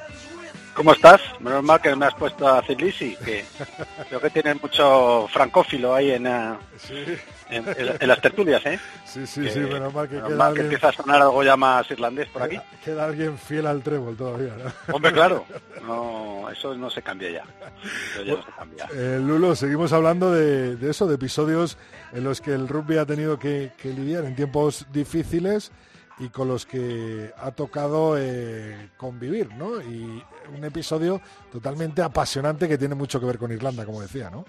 ¿Cómo estás? Menos mal que me has puesto a Cilisi, que creo que tienes mucho francófilo ahí en, eh, Sí, en, en- en las tertulias, ¿eh? sí, sí, Que- sí, menos mal que menos queda mal que alguien, empieza a sonar algo ya más irlandés por aquí. queda, alguien fiel al trébol todavía. ¿no? Hombre, claro, no, eso no se cambia ya. Eso ya no se cambia. Eh, Lulo, seguimos hablando de, de eso, de episodios en los que el rugby ha tenido que, que lidiar en tiempos difíciles y con los que ha tocado eh, convivir, ¿no? Y un episodio totalmente apasionante que tiene mucho que ver con Irlanda, como decía, ¿no?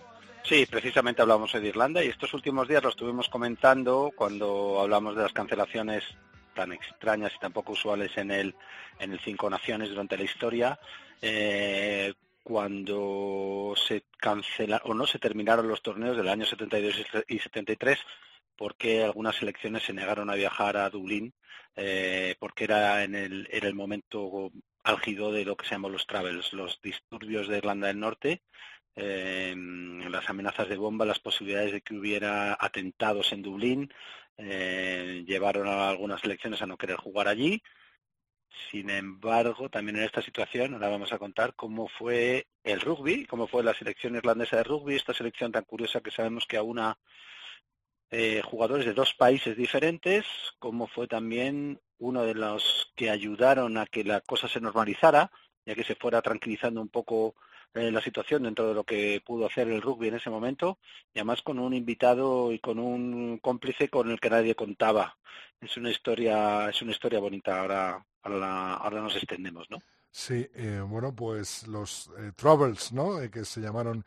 Sí, precisamente hablamos de Irlanda y estos últimos días lo estuvimos comentando cuando hablamos de las cancelaciones tan extrañas y tan poco usuales en el en el Cinco Naciones durante la historia. eh, cuando se cancela o no se terminaron los torneos del año 72 y 73 porque algunas selecciones se negaron a viajar a Dublín eh, porque era en el era el momento álgido de lo que se llaman los travels, los disturbios de Irlanda del Norte eh, las amenazas de bomba, las posibilidades de que hubiera atentados en Dublín, eh, llevaron a algunas selecciones a no querer jugar allí. Sin embargo, también en esta situación, ahora vamos a contar cómo fue el rugby, cómo fue la selección irlandesa de rugby, esta selección tan curiosa que sabemos que aúna eh, jugadores de dos países diferentes, cómo fue también uno de los que ayudaron a que la cosa se normalizara, ya que se fuera tranquilizando un poco eh, la situación dentro de lo que pudo hacer el rugby en ese momento y además con un invitado y con un cómplice con el que nadie contaba. Es una historia, es una historia bonita. Ahora, ahora, ahora nos extendemos, ¿no? Sí, eh, bueno, pues los eh, Troubles, ¿no? Eh, que se llamaron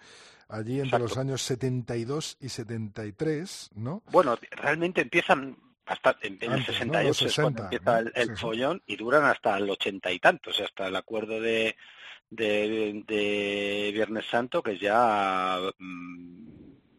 allí entre Exacto. los años 72 y 73, ¿no? Bueno, realmente empiezan hasta en, el Antes, ¿no? 68 Los es cuando 60, empieza ¿no? el, el Sí, sí. follón y duran hasta el ochenta y tantos, hasta el acuerdo de, de, de Viernes Santo, que es ya mm,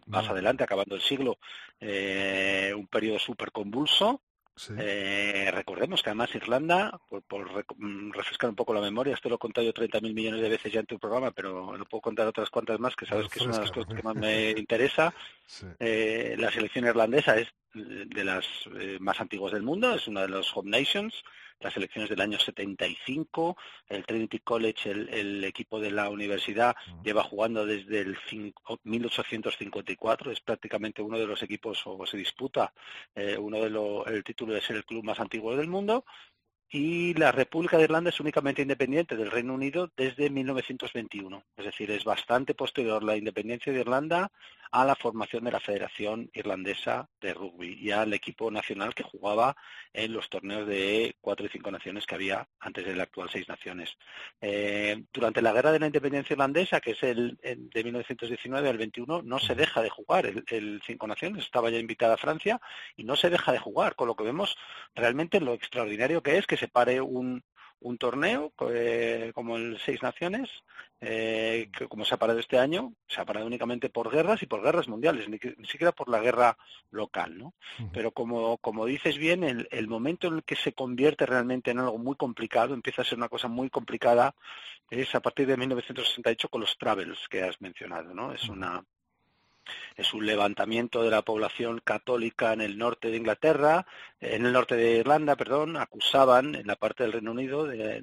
más No. adelante, acabando el siglo, eh, un periodo súper convulso. Sí. Eh, recordemos que además Irlanda, por, por mm, refrescar un poco la memoria, esto lo he contado yo 30.000 millones de veces ya en tu programa, pero lo puedo contar otras cuantas más, que sabes que es una de las cosas que más me interesa. sí. Eh, la selección irlandesa es eh, de las eh, más antiguas del mundo, es una de los home nations. Las selecciones del año 75, el Trinity College, el, el equipo de la universidad, lleva jugando desde el cinco- 1854, es prácticamente uno de los equipos, o se disputa eh, uno de los, el título de ser el club más antiguo del mundo. Y la República de Irlanda es únicamente independiente del Reino Unido desde 1921. Es decir, es bastante posterior la independencia de Irlanda a la formación de la Federación Irlandesa de Rugby y al equipo nacional que jugaba en los torneos de cuatro y cinco naciones que había antes del actual seis naciones. Eh, durante la Guerra de la Independencia Irlandesa, que es el, el de 1919 al 21, no se deja de jugar el, el cinco naciones, estaba ya invitada a Francia y no se deja de jugar, con lo que vemos realmente lo extraordinario que es que se pare un, un torneo eh, como el Seis Naciones, eh, que como se ha parado este año, se ha parado únicamente por guerras y por guerras mundiales, ni, ni siquiera por la guerra local, ¿no? Pero como, como dices bien, el, el momento en el que se convierte realmente en algo muy complicado, empieza a ser una cosa muy complicada, es a partir de 1968 con los Travels que has mencionado, ¿no? Es una es un levantamiento de la población católica en el norte de Inglaterra, en el norte de Irlanda, perdón, acusaban en la parte del Reino Unido, de-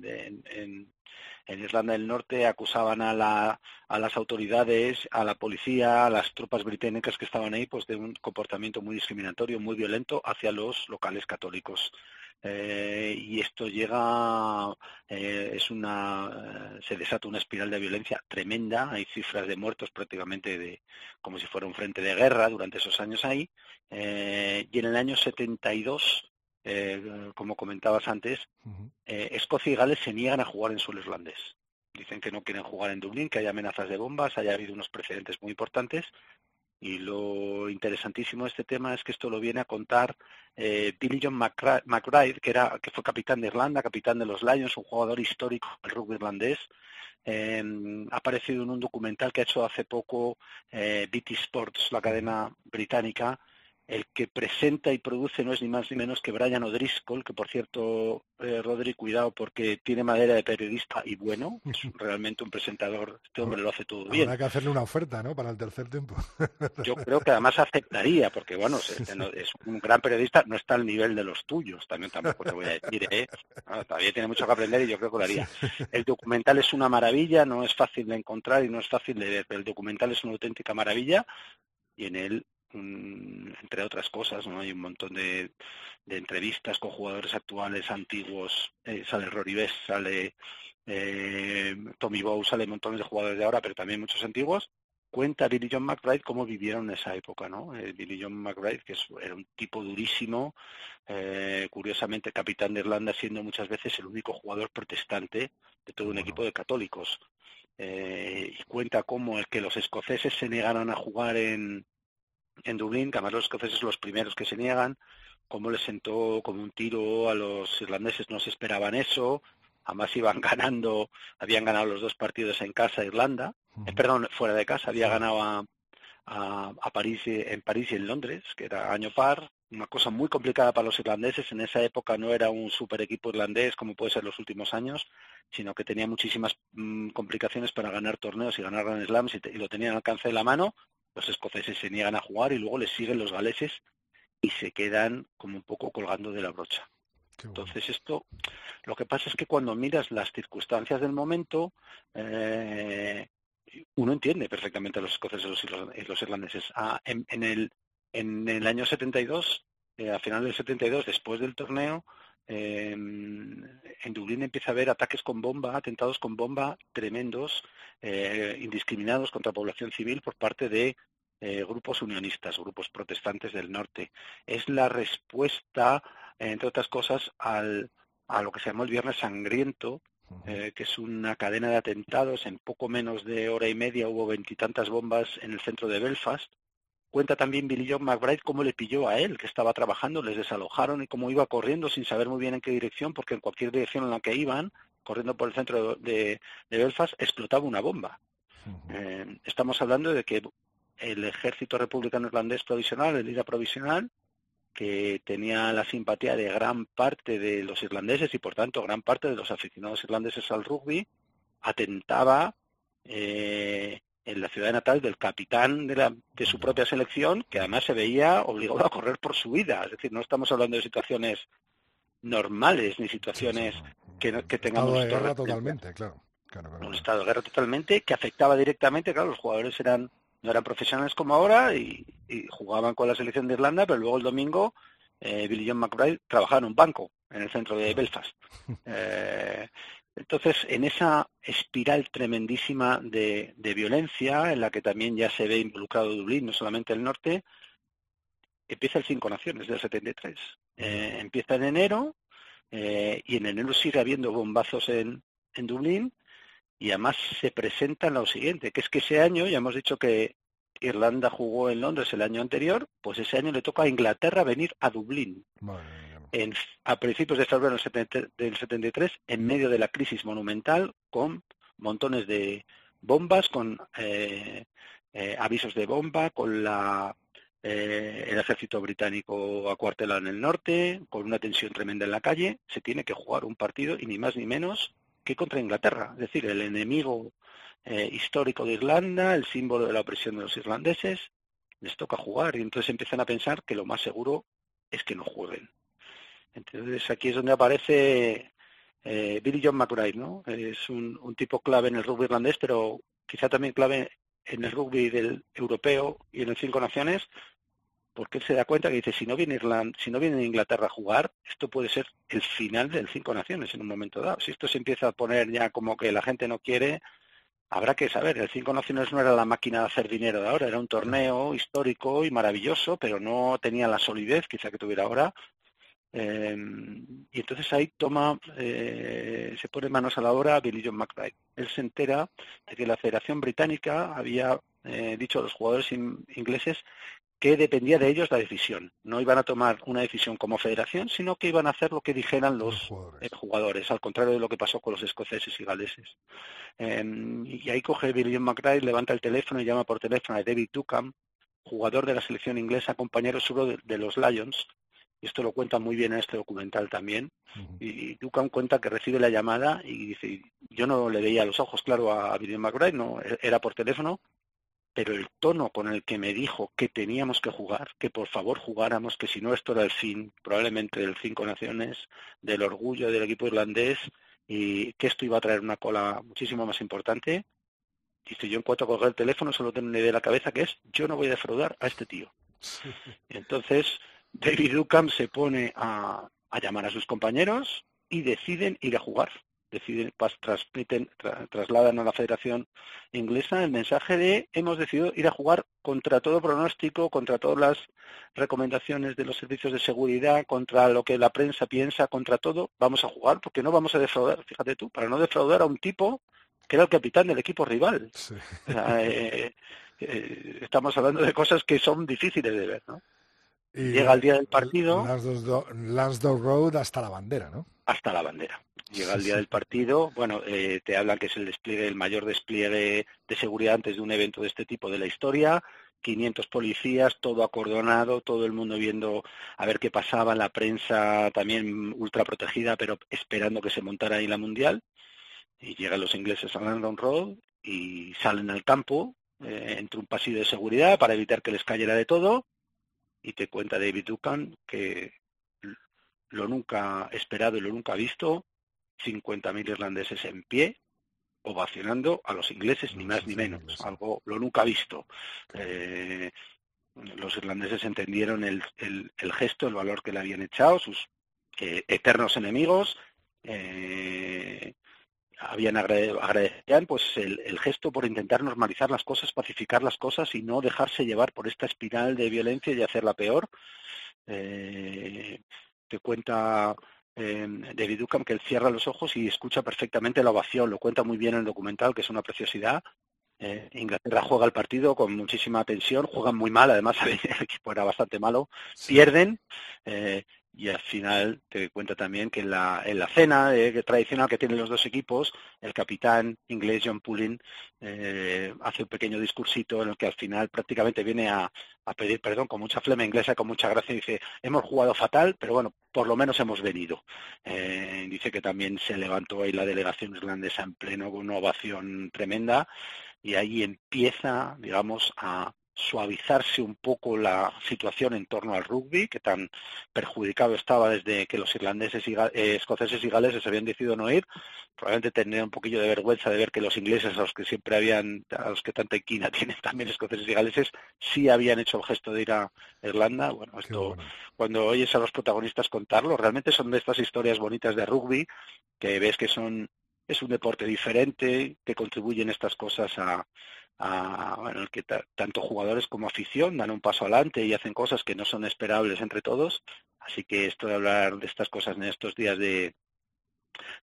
en- Irlanda del Norte, acusaban a, la, a las autoridades, a la policía, a las tropas británicas que estaban ahí, pues de un comportamiento muy discriminatorio, muy violento hacia los locales católicos. Eh, y esto llega, eh, es una, eh, se desata una espiral de violencia tremenda. Hay cifras de muertos prácticamente de, como si fuera un frente de guerra durante esos años ahí. Y en el año 72, eh, como comentabas antes, eh, Escocia y Gales se niegan a jugar en suelo irlandés. Dicen que no quieren jugar en Dublín, que hay amenazas de bombas, haya habido unos precedentes muy importantes. Y lo interesantísimo de este tema es que esto lo viene a contar eh, Billy John McBride, que, era, que fue capitán de Irlanda, capitán de los Lions, un jugador histórico del rugby irlandés. Eh, ha aparecido en un documental que ha hecho hace poco eh, BT Sports, la cadena británica. El que presenta y produce no es ni más ni menos que Brian O'Driscoll, que por cierto, eh, Rodri, cuidado porque tiene madera de periodista y bueno, es realmente un presentador, este hombre lo hace todo bien. Habrá que hacerle una oferta, ¿no? Para el tercer tiempo. Yo creo que además aceptaría, porque bueno, es un gran periodista, no está al nivel de los tuyos, también tampoco te voy a decir, ¿eh? Todavía tiene mucho que aprender y yo creo que lo haría. El documental es una maravilla, no es fácil de encontrar y no es fácil de ver, pero el documental es una auténtica maravilla y en él, mm, entre otras cosas, no hay un montón de, de entrevistas con jugadores actuales, antiguos, eh, sale Rory Best, sale eh, Tommy Bow, sale montones de jugadores de ahora, pero también muchos antiguos cuenta Billy John McBride cómo vivieron en esa época, ¿no? Eh, Billy John McBride, que es- era un tipo durísimo, eh, curiosamente capitán de Irlanda, siendo muchas veces el único jugador protestante de todo un equipo de católicos. Eh, y cuenta cómo el que los escoceses se negaron a jugar en, en Dublín, que además los escoceses son los primeros que se niegan, cómo les sentó como un tiro a los irlandeses, no se esperaban eso, además iban ganando, habían ganado los dos partidos en casa Irlanda, eh, perdón, fuera de casa, había ganado a, a, a París, en París y en Londres, que era año par, una cosa muy complicada para los irlandeses, en esa época no era un super equipo irlandés como puede ser los últimos años, sino que tenía muchísimas mm, complicaciones para ganar torneos y ganar Grand Slams y, te- y lo tenían al alcance de la mano, los escoceses se niegan a jugar y luego les siguen los galeses y se quedan como un poco colgando de la brocha. Entonces esto, lo que pasa es que cuando miras las circunstancias del momento, eh, uno entiende perfectamente a los escoceses y los, irlandeses. Ah, en, en el, en el año 72, eh, a final del 72, después del torneo, eh, en Dublín empieza a haber ataques con bomba, atentados con bomba tremendos, eh, indiscriminados contra población civil por parte de eh, grupos unionistas, grupos protestantes del norte. Es la respuesta, entre otras cosas, al, a lo que se llamó el Viernes Sangriento, eh, que es una cadena de atentados. En poco menos de hora y media hubo veintitantas bombas en el centro de Belfast. Cuenta también Billy John McBride cómo le pilló a él, que estaba trabajando, les desalojaron y cómo iba corriendo sin saber muy bien en qué dirección, porque en cualquier dirección en la que iban, corriendo por el centro de, de Belfast, explotaba una bomba. Eh, estamos hablando de que el ejército republicano irlandés provisional, el IRA provisional, que tenía la simpatía de gran parte de los irlandeses y por tanto gran parte de los aficionados irlandeses al rugby, atentaba eh, en la ciudad natal del capitán de, la, de su propia selección, que además se veía obligado a correr por su vida. Es decir, no estamos hablando de situaciones normales ni situaciones que, no- que tengamos Estado de guerra totalmente, claro. Claro, claro. un estado de guerra totalmente que afectaba directamente, claro, los jugadores eran no eran profesionales como ahora y, y jugaban con la selección de Irlanda, pero luego el domingo eh, Billy John McBride trabajaba en un banco en el centro de Belfast. Eh, Entonces, en esa espiral tremendísima de, de violencia, en la que también ya se ve involucrado Dublín, no solamente el norte, empieza el Cinco Naciones del 73. Eh, empieza en enero eh, y en enero sigue habiendo bombazos en, en Dublín y además se presenta lo siguiente, que es que ese año, ya hemos dicho que Irlanda jugó en Londres el año anterior, pues ese año le toca a Inglaterra venir a Dublín en, a principios de febrero del 70 del 73, en medio de la crisis monumental, con montones de bombas, con eh, eh, avisos de bomba, con la, eh, el ejército británico acuartelado en el norte, con una tensión tremenda en la calle, se tiene que jugar un partido y ni más ni menos que contra Inglaterra, es decir, el enemigo eh, histórico de Irlanda, el símbolo de la opresión de los irlandeses, les toca jugar y entonces empiezan a pensar que lo más seguro es que no jueguen. Entonces aquí es donde aparece eh, Billy John McBride, ¿no? Es un, tipo clave en el rugby irlandés, pero quizá también clave en el rugby del europeo y en el Cinco Naciones, porque él se da cuenta que dice, si no viene Irlanda, si no viene Inglaterra a jugar, esto puede ser el final del Cinco Naciones en un momento dado. Si esto se empieza a poner ya como que la gente no quiere, habrá que saber, el Cinco Naciones no era la máquina de hacer dinero de ahora, era un torneo histórico y maravilloso, pero no tenía la solidez quizá que tuviera ahora. Eh, y entonces ahí toma, eh, se pone manos a la obra Billy John McBride. Él se entera de que la Federación Británica había eh, dicho a los jugadores in- ingleses que dependía de ellos la decisión. No iban a tomar una decisión como federación, sino que iban a hacer lo que dijeran los eh, jugadores, al contrario de lo que pasó con los escoceses y galeses. Eh, y ahí coge Billy John McBride, levanta el teléfono y llama por teléfono a David Duckham, jugador de la selección inglesa, compañero suyo de, de los Lions, y esto lo cuenta muy bien en este documental también. Y Duckham cuenta que recibe la llamada y dice, yo no le veía los ojos, claro, a Billy McBride, no, era por teléfono, pero el tono con el que me dijo que teníamos que jugar, que por favor jugáramos, que si no esto era el fin, probablemente del Cinco Naciones, del orgullo del equipo irlandés, y que esto iba a traer una cola muchísimo más importante. Dice, yo en cuanto colgué el teléfono solo tengo una idea en la cabeza que es, yo no voy a defraudar a este tío. Entonces David Duckham se pone a, a llamar a sus compañeros y deciden ir a jugar. Deciden, transmiten, tra- trasladan a la Federación Inglesa el mensaje de hemos decidido ir a jugar contra todo pronóstico, contra todas las recomendaciones de los servicios de seguridad, contra lo que la prensa piensa, contra todo, vamos a jugar porque no vamos a defraudar, fíjate tú, para no defraudar a un tipo que era el capitán del equipo rival. O sea, eh, eh, estamos hablando de cosas que son difíciles de ver, ¿no? Y Llega el día del partido. Lansdowne Road hasta la bandera, ¿no? hasta la bandera. Llega el día del partido, bueno, eh, te hablan que es el despliegue, el mayor despliegue de seguridad antes de un evento de este tipo de la historia, 500 policías, todo acordonado, todo el mundo viendo a ver qué pasaba, la prensa también ultra protegida, pero esperando que se montara ahí la mundial. Y llegan los ingleses a London Road y salen al campo eh, entre un pasillo de seguridad para evitar que les cayera de todo. Y te cuenta David Ducan que lo nunca esperado y lo nunca visto, 50.000 irlandeses en pie, ovacionando a los ingleses, ni más ni menos, algo lo nunca visto. Eh, los irlandeses entendieron el, el, el, gesto, el valor que le habían echado, sus eh, eternos enemigos, eh, habían agrade, agradecían pues el, el, gesto por intentar normalizar las cosas, pacificar las cosas y no dejarse llevar por esta espiral de violencia y hacerla peor. Eh, te cuenta eh, David Duckham que él cierra los ojos y escucha perfectamente la ovación, lo cuenta muy bien en el documental, que es una preciosidad. Eh, Inglaterra juega el partido con muchísima tensión, juegan muy mal, además el equipo era bastante malo, sí. pierden eh, y al final te cuenta también que en la, en la cena eh, tradicional que tienen los dos equipos, el capitán inglés John Pullen eh, hace un pequeño discursito en el que al final prácticamente viene a, a, pedir perdón con mucha flema inglesa, con mucha gracia, y dice, hemos jugado fatal, pero bueno, por lo menos hemos venido. Eh, dice que también se levantó ahí la delegación irlandesa en pleno con una ovación tremenda y ahí empieza, digamos, a suavizarse un poco la situación en torno al rugby, que tan perjudicado estaba desde que los irlandeses y eh, escoceses y galeses habían decidido no ir. Probablemente tendría un poquillo de vergüenza de ver que los ingleses, a los que siempre habían, a los que tanta inquina tienen también escoceses y galeses, sí habían hecho el gesto de ir a Irlanda. Bueno, esto, bueno. cuando oyes a los protagonistas contarlo, realmente son de estas historias bonitas de rugby que ves que son es un deporte diferente que contribuyen estas cosas a, a bueno, el que ta- tanto jugadores como afición dan un paso adelante y hacen cosas que no son esperables entre todos. Así que esto de hablar de estas cosas en estos días de,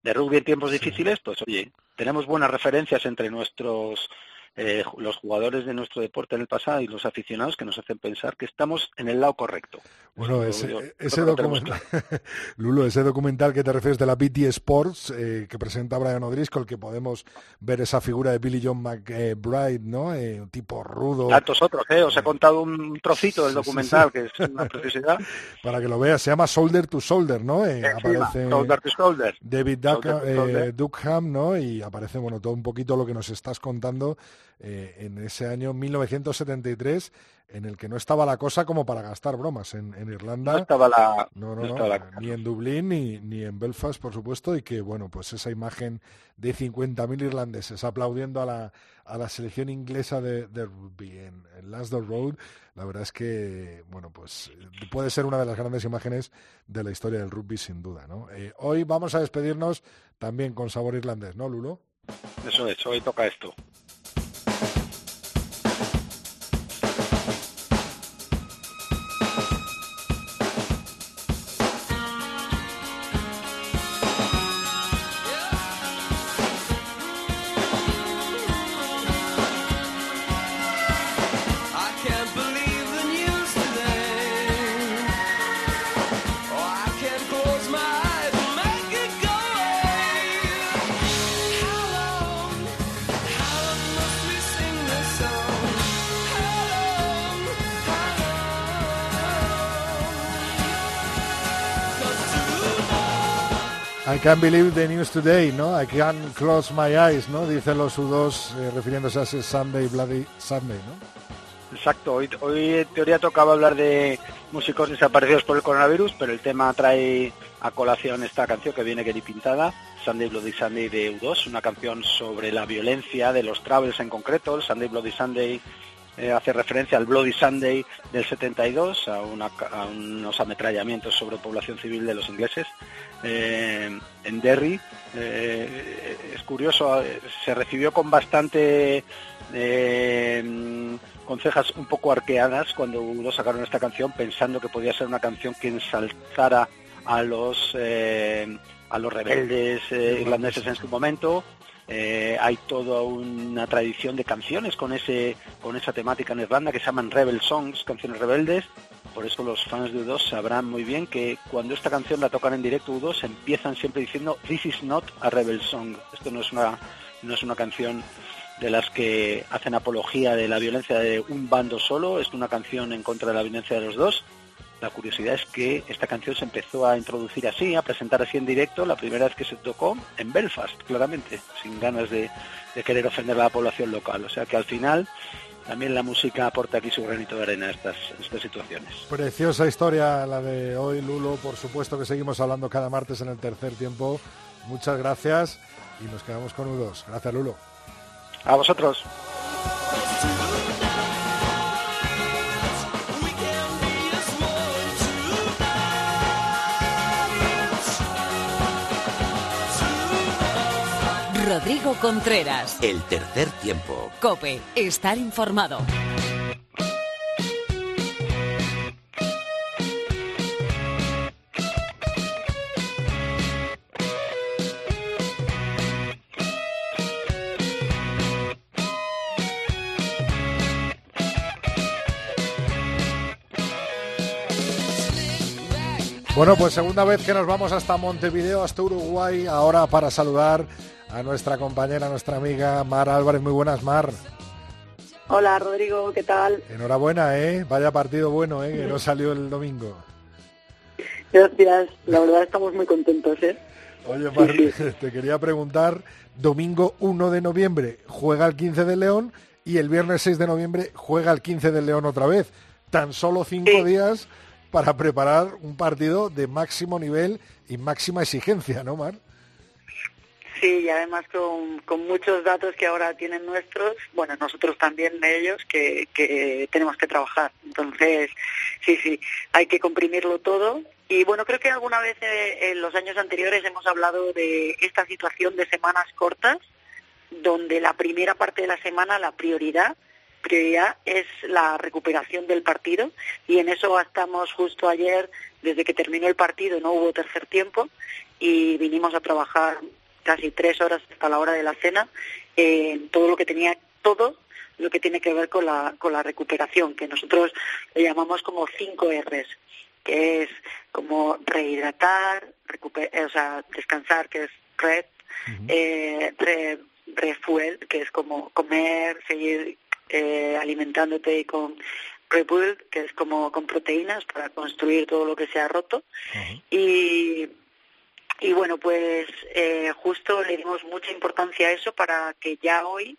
de rugby en tiempos difíciles, pues oye, tenemos buenas referencias entre nuestros eh, los jugadores de nuestro deporte en el pasado y los aficionados que nos hacen pensar que estamos en el lado correcto. Bueno, ese, yo- ese documental, Lulo, ese documental que te refieres de la BT Sports, eh, que presenta Brian O'Driscoll, que podemos ver esa figura de Billy John McBride, ¿no? Eh, un tipo rudo, Tantos otros, ¿eh? Os he contado un trocito del Sí, documental, sí. que es una preciosidad. para que lo veas, se llama Shoulder to Shoulder, ¿no? Eh, aparece shoulder to shoulder. David eh. Duckham, ¿no? Y aparece, bueno, todo un poquito lo que nos estás contando eh, en ese año 1973, en el que no estaba la cosa como para gastar bromas en, en Irlanda. No estaba la... No, no, no no, estaba la- ni en Dublín ni, ni en Belfast, por supuesto, y que, bueno, pues esa imagen de 50.000 irlandeses aplaudiendo a la, a la selección inglesa de, de rugby en, en Lansdowne Road, la verdad es que, bueno, pues eh, puede ser una de las grandes imágenes de la historia del rugby, sin duda, ¿no? Eh, hoy vamos a despedirnos también con sabor irlandés, ¿no, Lulo? Eso es, hoy toca esto. Can't believe the news today, ¿no? I can't close my eyes, ¿no? Dicen los U2 eh, refiriéndose a ese Sunday, Bloody Sunday, ¿no? Exacto, hoy, hoy en teoría tocaba hablar de músicos desaparecidos por el coronavirus, pero el tema trae a colación esta canción que viene Gary Pintada, Sunday Bloody Sunday de U2, una canción sobre la violencia de los Travels en concreto, el Sunday Bloody Sunday eh, hace referencia al Bloody Sunday del 72, a, una ca- a unos ametrallamientos sobre población civil de los ingleses eh, en Derry. Eh, es curioso, se recibió con bastante eh, con cejas un poco arqueadas cuando uno sacaron esta canción pensando que podía ser una canción que ensalzara a los a los rebeldes irlandeses en su momento Eh, hay toda una tradición de canciones con ese con esa temática en Irlanda que se llaman rebel songs canciones rebeldes. Por eso los fans de U2 sabrán muy bien que cuando esta canción la tocan en directo U2 empiezan siempre diciendo this is not a rebel song esto no es una no es una canción de las que hacen apología de la violencia de un bando solo, es una canción en contra de la violencia de los dos. La curiosidad es que esta canción se empezó a introducir así, a presentar así en directo, la primera vez que se tocó en Belfast, claramente, sin ganas de, de querer ofender a la población local. O sea que al final también la música aporta aquí su granito de arena a estas, estas situaciones. Preciosa historia la de hoy, Lulo. Por supuesto que seguimos hablando cada martes en el tercer tiempo. Muchas gracias y nos quedamos con U2. Gracias, Lulo. A vosotros. Rodrigo Contreras. El tercer tiempo. Cope. Estar informado. Bueno, pues segunda vez que nos vamos hasta Montevideo, hasta Uruguay, ahora para saludar a nuestra compañera, nuestra amiga Mar Álvarez. Muy buenas, Mar. Hola Rodrigo, ¿qué tal? Enhorabuena, ¿eh? Vaya partido bueno, ¿eh? Que no salió el domingo. Gracias, la verdad estamos muy contentos, ¿eh? Oye, Mar, te quería preguntar, domingo 1 de noviembre juega el 15 de León y el viernes 6 de noviembre juega el 15 de León otra vez. Tan solo cinco días para preparar un partido de máximo nivel y máxima exigencia, ¿no, Mar? Sí, y además con, con muchos datos que ahora tienen nuestros, bueno, nosotros también de ellos, que, tenemos que trabajar. Entonces, sí, sí, hay que comprimirlo todo Y bueno, creo que alguna vez eh, en los años anteriores hemos hablado de esta situación de semanas cortas, donde la primera parte de la semana, la prioridad, prioridad es la recuperación del partido y en eso estamos justo ayer, desde que terminó el partido, no hubo tercer tiempo y vinimos a trabajar casi tres horas hasta la hora de la cena en todo lo que tenía, todo lo que tiene que ver con la, con la recuperación, que nosotros le llamamos como cinco R's, que es como rehidratar, recuper- eh, o sea, descansar, que es red, eh, re- refuel, que es como comer, seguir eh, alimentándote con rebuild, que es como con proteínas para construir todo lo que se ha roto. Y, y bueno, pues eh, justo le dimos mucha importancia a eso para que ya hoy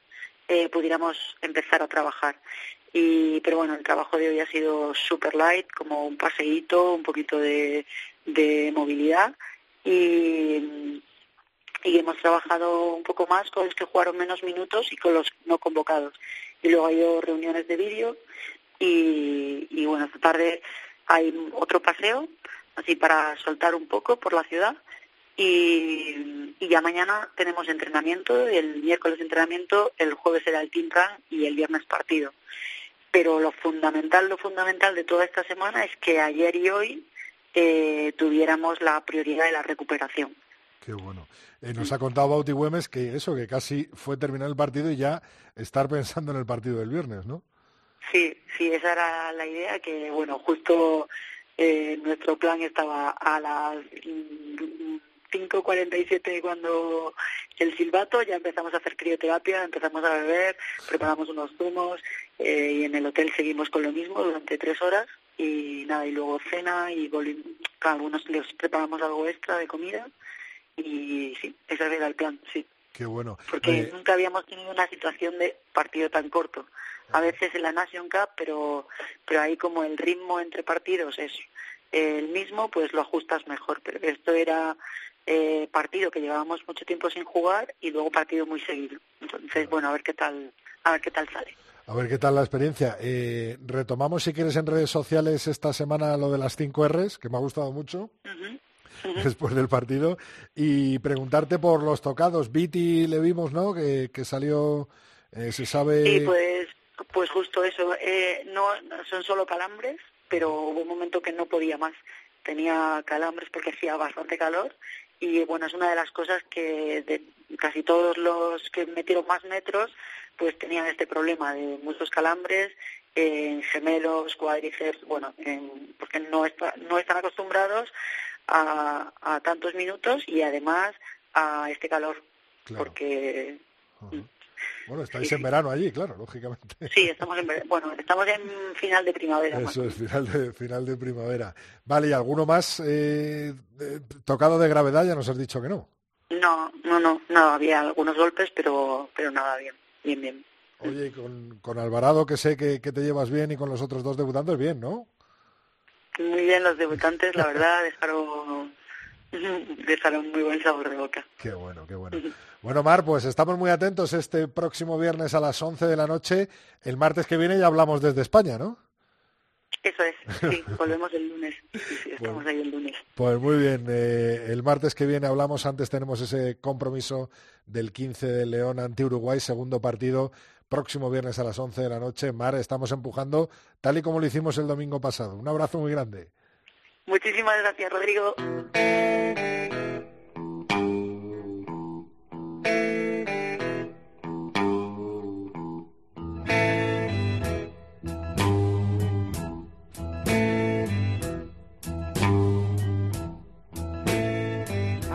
eh, pudiéramos empezar a trabajar. Y, pero bueno, el trabajo de hoy ha sido super light, como un paseíto, un poquito de, de movilidad y, y hemos trabajado un poco más con los que jugaron menos minutos y con los no convocados. Y luego ha habido reuniones de vídeo y, y bueno, esta tarde hay otro paseo, así para soltar un poco por la ciudad. Y, y ya mañana tenemos entrenamiento, el miércoles entrenamiento, el jueves será el team run y el viernes partido. Pero lo fundamental, lo fundamental de toda esta semana es que ayer y hoy eh, tuviéramos la prioridad de la recuperación. Qué bueno. Eh, nos ha contado Bauti Güemes que eso, que casi fue terminar el partido y ya estar pensando en el partido del viernes, ¿no? Sí, sí, esa era la idea, que bueno, justo eh, nuestro plan estaba a las 5.47 cuando el silbato, ya empezamos a hacer crioterapia, empezamos a beber, preparamos unos zumos eh, y en el hotel seguimos con lo mismo durante tres horas y nada, y luego cena y volvimos, algunos les preparamos algo extra de comida y sí, ese era el plan, sí. Qué bueno. Porque Oye, nunca habíamos tenido una situación de partido tan corto. A veces en la Nation Cup, pero, pero ahí como el ritmo entre partidos es el mismo, pues lo ajustas mejor. Pero esto era eh, partido que llevábamos mucho tiempo sin jugar y luego partido muy seguido. Entonces, bueno, a ver qué tal, a ver qué tal sale. a ver qué tal la experiencia. Eh, retomamos, si quieres, en redes sociales esta semana lo de las 5 R's, que me ha gustado mucho después del partido, y preguntarte por los tocados. Viti le vimos, ¿no? Que, que salió, eh, se sabe... Sí, pues, pues justo eso. Eh, no, no son solo calambres, pero hubo un momento que no podía más. Tenía calambres porque hacía bastante calor y bueno, es una de las cosas que de casi todos los que metieron más metros pues tenían este problema de muchos calambres en gemelos, cuádriceps, bueno, en- porque no, está- no están acostumbrados a, a tantos minutos y además a este calor, Claro. porque Bueno, estáis en verano allí, claro, lógicamente. Sí, estamos en, bueno, estamos en final de primavera. Eso es, final de, final de primavera. Vale, ¿y alguno más eh, tocado de gravedad? Ya nos has dicho que no. No, no, no, no, había algunos golpes, pero, pero nada, bien, bien, bien. Oye, y con, con Alvarado, que sé que, que te llevas bien, y con los otros dos debutantes, bien, ¿no? Muy bien los debutantes, la verdad, dejaron, dejaron muy buen sabor de boca. Qué bueno, qué bueno. Bueno, Mar, pues estamos muy atentos este próximo viernes a las 11 de la noche. El martes que viene ya hablamos desde España, ¿no? Eso es, sí, volvemos el lunes. Sí, sí, estamos ahí el lunes. Pues muy bien, eh, el martes que viene hablamos, antes tenemos ese compromiso del 15 de León ante Uruguay, segundo partido, próximo viernes a las 11 de la noche. Mar, estamos empujando tal y como lo hicimos el domingo pasado. Un abrazo muy grande. Muchísimas gracias, Rodrigo.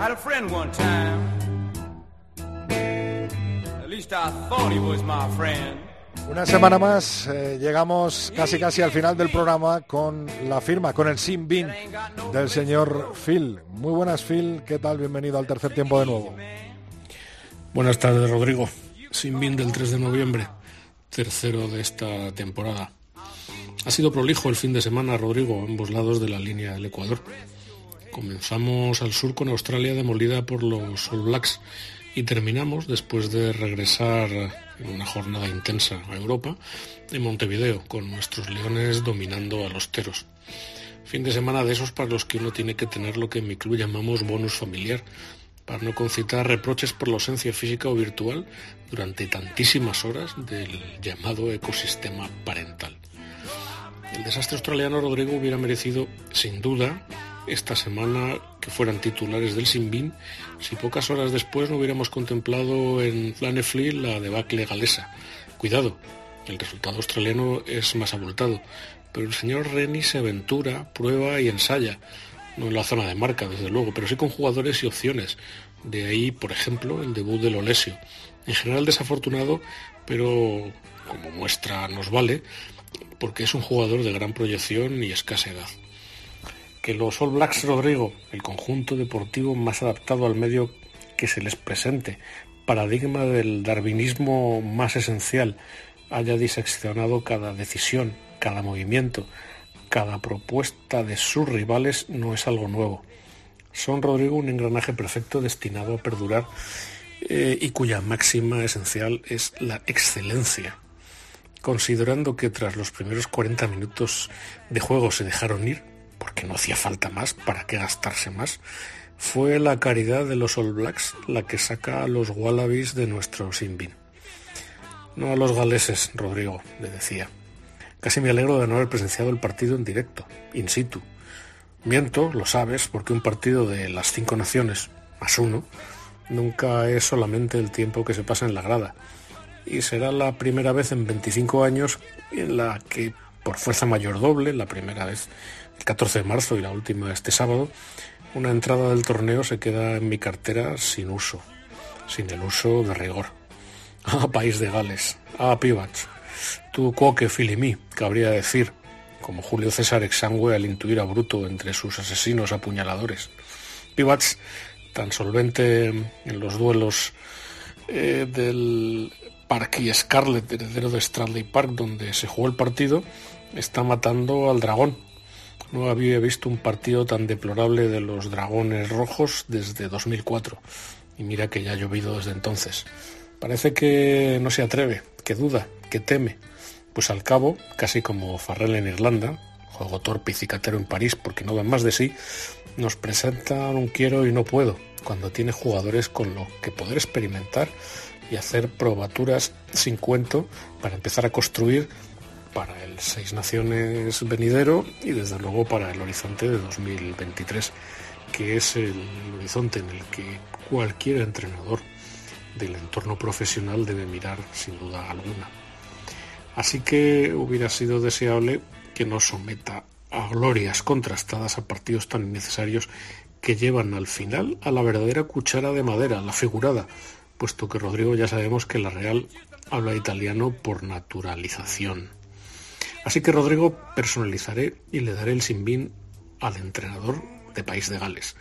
I had a friend one time. At least I thought he was my friend. Una semana más, eh, llegamos casi casi al final del programa con la firma, con el sin bin del señor Phil. Muy buenas, Phil. ¿Qué tal? Bienvenido al tercer tiempo de nuevo. Buenas tardes, Rodrigo. Sin bin del 3 de noviembre, tercero de esta temporada. Ha sido prolijo el fin de semana, Rodrigo, a ambos lados de la línea del Ecuador. Comenzamos al sur con Australia demolida por los All Blacks Y terminamos, después de regresar en una jornada intensa a Europa, en Montevideo, con nuestros leones dominando a los teros. Fin de semana de esos para los que uno tiene que tener lo que en mi club llamamos bonus familiar, para no concitar reproches por la ausencia física o virtual durante tantísimas horas del llamado ecosistema parental. El desastre australiano Rodrigo hubiera merecido, sin duda, esta semana que fueran titulares del Sinbin si pocas horas después no hubiéramos contemplado en Flanefly la debacle galesa. Cuidado, el resultado australiano es más abultado, pero el señor Rennie se aventura, prueba y ensaya, no en la zona de marca, desde luego, pero sí con jugadores y opciones. De ahí, por ejemplo, el debut del Olesio. En general desafortunado, pero como muestra nos vale, porque es un jugador de gran proyección y escasa edad. Que los All Blacks Rodrigo, el conjunto deportivo más adaptado al medio que se les presente, paradigma del darwinismo más esencial, haya diseccionado cada decisión, cada movimiento, cada propuesta de sus rivales no es algo nuevo. Son Rodrigo un engranaje perfecto destinado a perdurar eh, y cuya máxima esencial es la excelencia. Considerando que tras los primeros 40 minutos de juego se dejaron ir, porque no hacía falta más, ¿para qué gastarse más? Fue la caridad de los All Blacks la que saca a los Wallabies de nuestro Sinbin. No a los galeses, Rodrigo, le decía. Casi me alegro de no haber presenciado el partido en directo, in situ. Miento, lo sabes, porque un partido de las cinco naciones, más uno, nunca es solamente el tiempo que se pasa en la grada. Y será la primera vez en 25 años en la que, por fuerza mayor doble, la primera vez 14 de marzo y la última este sábado, una entrada del torneo se queda en mi cartera sin uso, sin el uso de rigor. Ah, país de Gales, ah, Pivats, tu coque filimí, cabría decir, como Julio César exangüe al intuir a Bruto entre sus asesinos apuñaladores. Pivats, tan solvente en los duelos eh, del Parque Scarlet, heredero de Stradley Park, donde se jugó el partido, está matando al dragón. No había visto un partido tan deplorable de los dragones rojos desde 2004. Y mira que ya ha llovido desde entonces. Parece que no se atreve, que duda, que teme. Pues al cabo, casi como Farrell en Irlanda, juego torpe y cicatero en París porque no dan más de sí, nos presenta un quiero y no puedo, cuando tiene jugadores con lo que poder experimentar y hacer probaturas sin cuento para empezar a construir Seis Naciones venidero y desde luego para el horizonte de 2023, que es el horizonte en el que cualquier entrenador del entorno profesional debe mirar sin duda alguna. Así que hubiera sido deseable que no someta a glorias contrastadas a partidos tan innecesarios que llevan al final a la verdadera cuchara de madera, la figurada, puesto que Rodrigo ya sabemos que la Real habla italiano por naturalización. Así que Rodrigo personalizaré y le daré el sinbin al entrenador de País de Gales,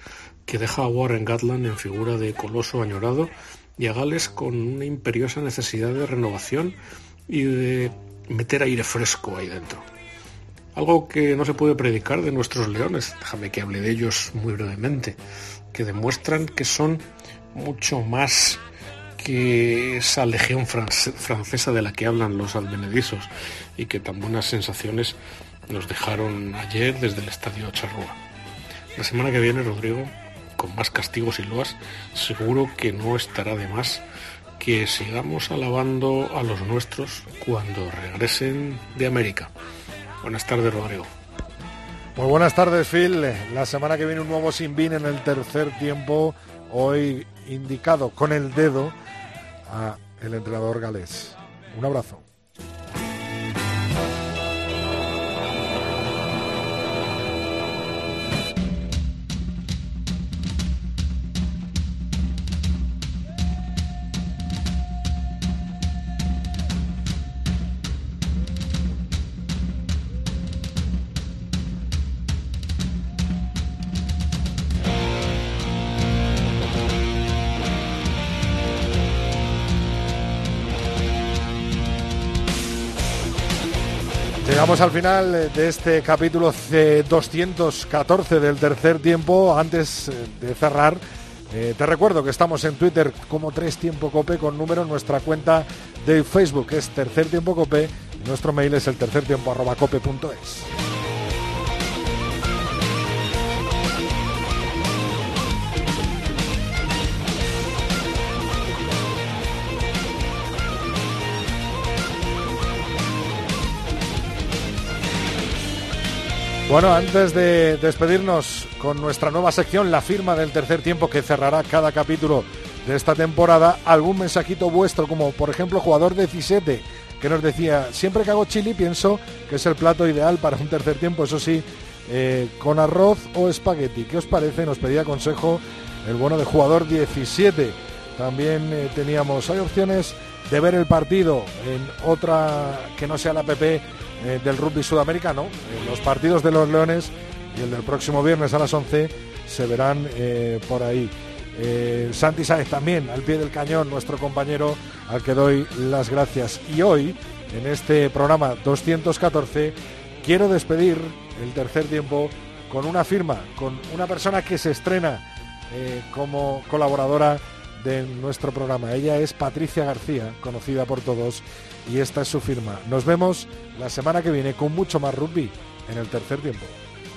que deja a Warren Gatland en figura de coloso añorado y a Gales con una imperiosa necesidad de renovación y de meter aire fresco ahí dentro. Algo que no se puede predicar de nuestros leones, déjame que hable de ellos muy brevemente, que demuestran que son mucho más que esa legión francesa de la que hablan los advenedizos y que tan buenas sensaciones nos dejaron ayer desde el estadio Charrúa. La semana que viene, Rodrigo, con más castigos y loas, seguro que no estará de más que sigamos alabando a los nuestros cuando regresen de América. Buenas tardes, Rodrigo. Muy buenas tardes, Phil. La semana que viene un nuevo Sinbin en el tercer tiempo, hoy indicado con el dedo a el entrenador galés. Un abrazo. Al final de este capítulo C214 del tercer tiempo. Antes de cerrar, Eh, te recuerdo que estamos en Twitter como Tres Tiempo Cope con número nuestra cuenta de Facebook es Tercer Tiempo Cope nuestro mail es el tercer tiempo arroba cope Bueno, antes de despedirnos con nuestra nueva sección, la firma del tercer tiempo que cerrará cada capítulo de esta temporada, algún mensajito vuestro, como por ejemplo jugador 17, que nos decía, siempre que hago chili pienso que es el plato ideal para un tercer tiempo, eso sí, eh, con arroz o espagueti. ¿Qué os parece? Nos pedía consejo el bueno de jugador 17. También eh, teníamos, hay opciones de ver el partido en otra que no sea la PP eh, del rugby sudamericano. Eh, los partidos de los Leones y el del próximo viernes a las 11 se verán eh, por ahí. Santi Sáez también, al pie del cañón, nuestro compañero al que doy las gracias. Y hoy, en este programa 214, quiero despedir el tercer tiempo con una firma, con una persona que se estrena como colaboradora de nuestro programa. Ella es Patricia García, conocida por todos, y esta es su firma. Nos vemos la semana que viene con mucho más rugby en el tercer tiempo.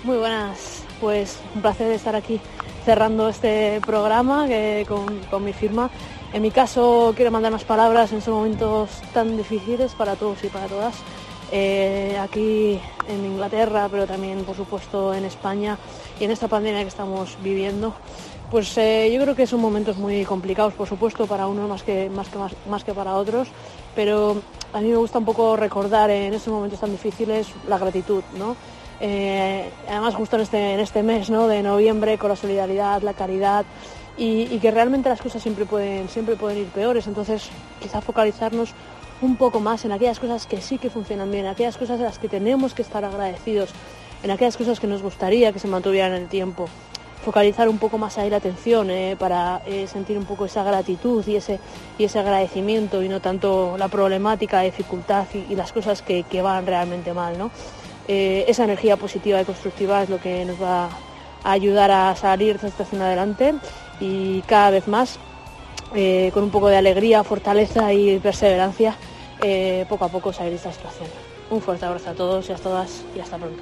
Muy buenas, pues un placer estar aquí cerrando este programa que- con, con mi firma. En mi caso quiero mandar unas palabras en estos momentos tan difíciles para todos y para todas. Eh, aquí en Inglaterra, pero también por supuesto en España y en esta pandemia que estamos viviendo. Pues eh, yo creo que son momentos muy complicados, por supuesto, para unos más que, más, que, para otros, pero a mí me gusta un poco recordar en estos momentos tan difíciles la gratitud, ¿no? Eh, además justo en este, en este mes ¿no? de noviembre con la solidaridad, la caridad y, que realmente las cosas siempre pueden, siempre pueden ir peores, entonces quizá focalizarnos un poco más en aquellas cosas que sí que funcionan bien, en aquellas cosas en las que tenemos que estar agradecidos, en aquellas cosas que nos gustaría que se mantuvieran en el tiempo. Focalizar un poco más ahí la atención eh, para eh, sentir un poco esa gratitud y ese, y ese agradecimiento y no tanto la problemática, la dificultad y, las cosas que, que van realmente mal. ¿no? Eh, esa energía positiva y constructiva es lo que nos va a ayudar a salir de esta situación adelante y cada vez más con un poco de alegría, fortaleza y perseverancia, poco a poco salir de esta situación. Un fuerte abrazo a todos y a todas y hasta pronto.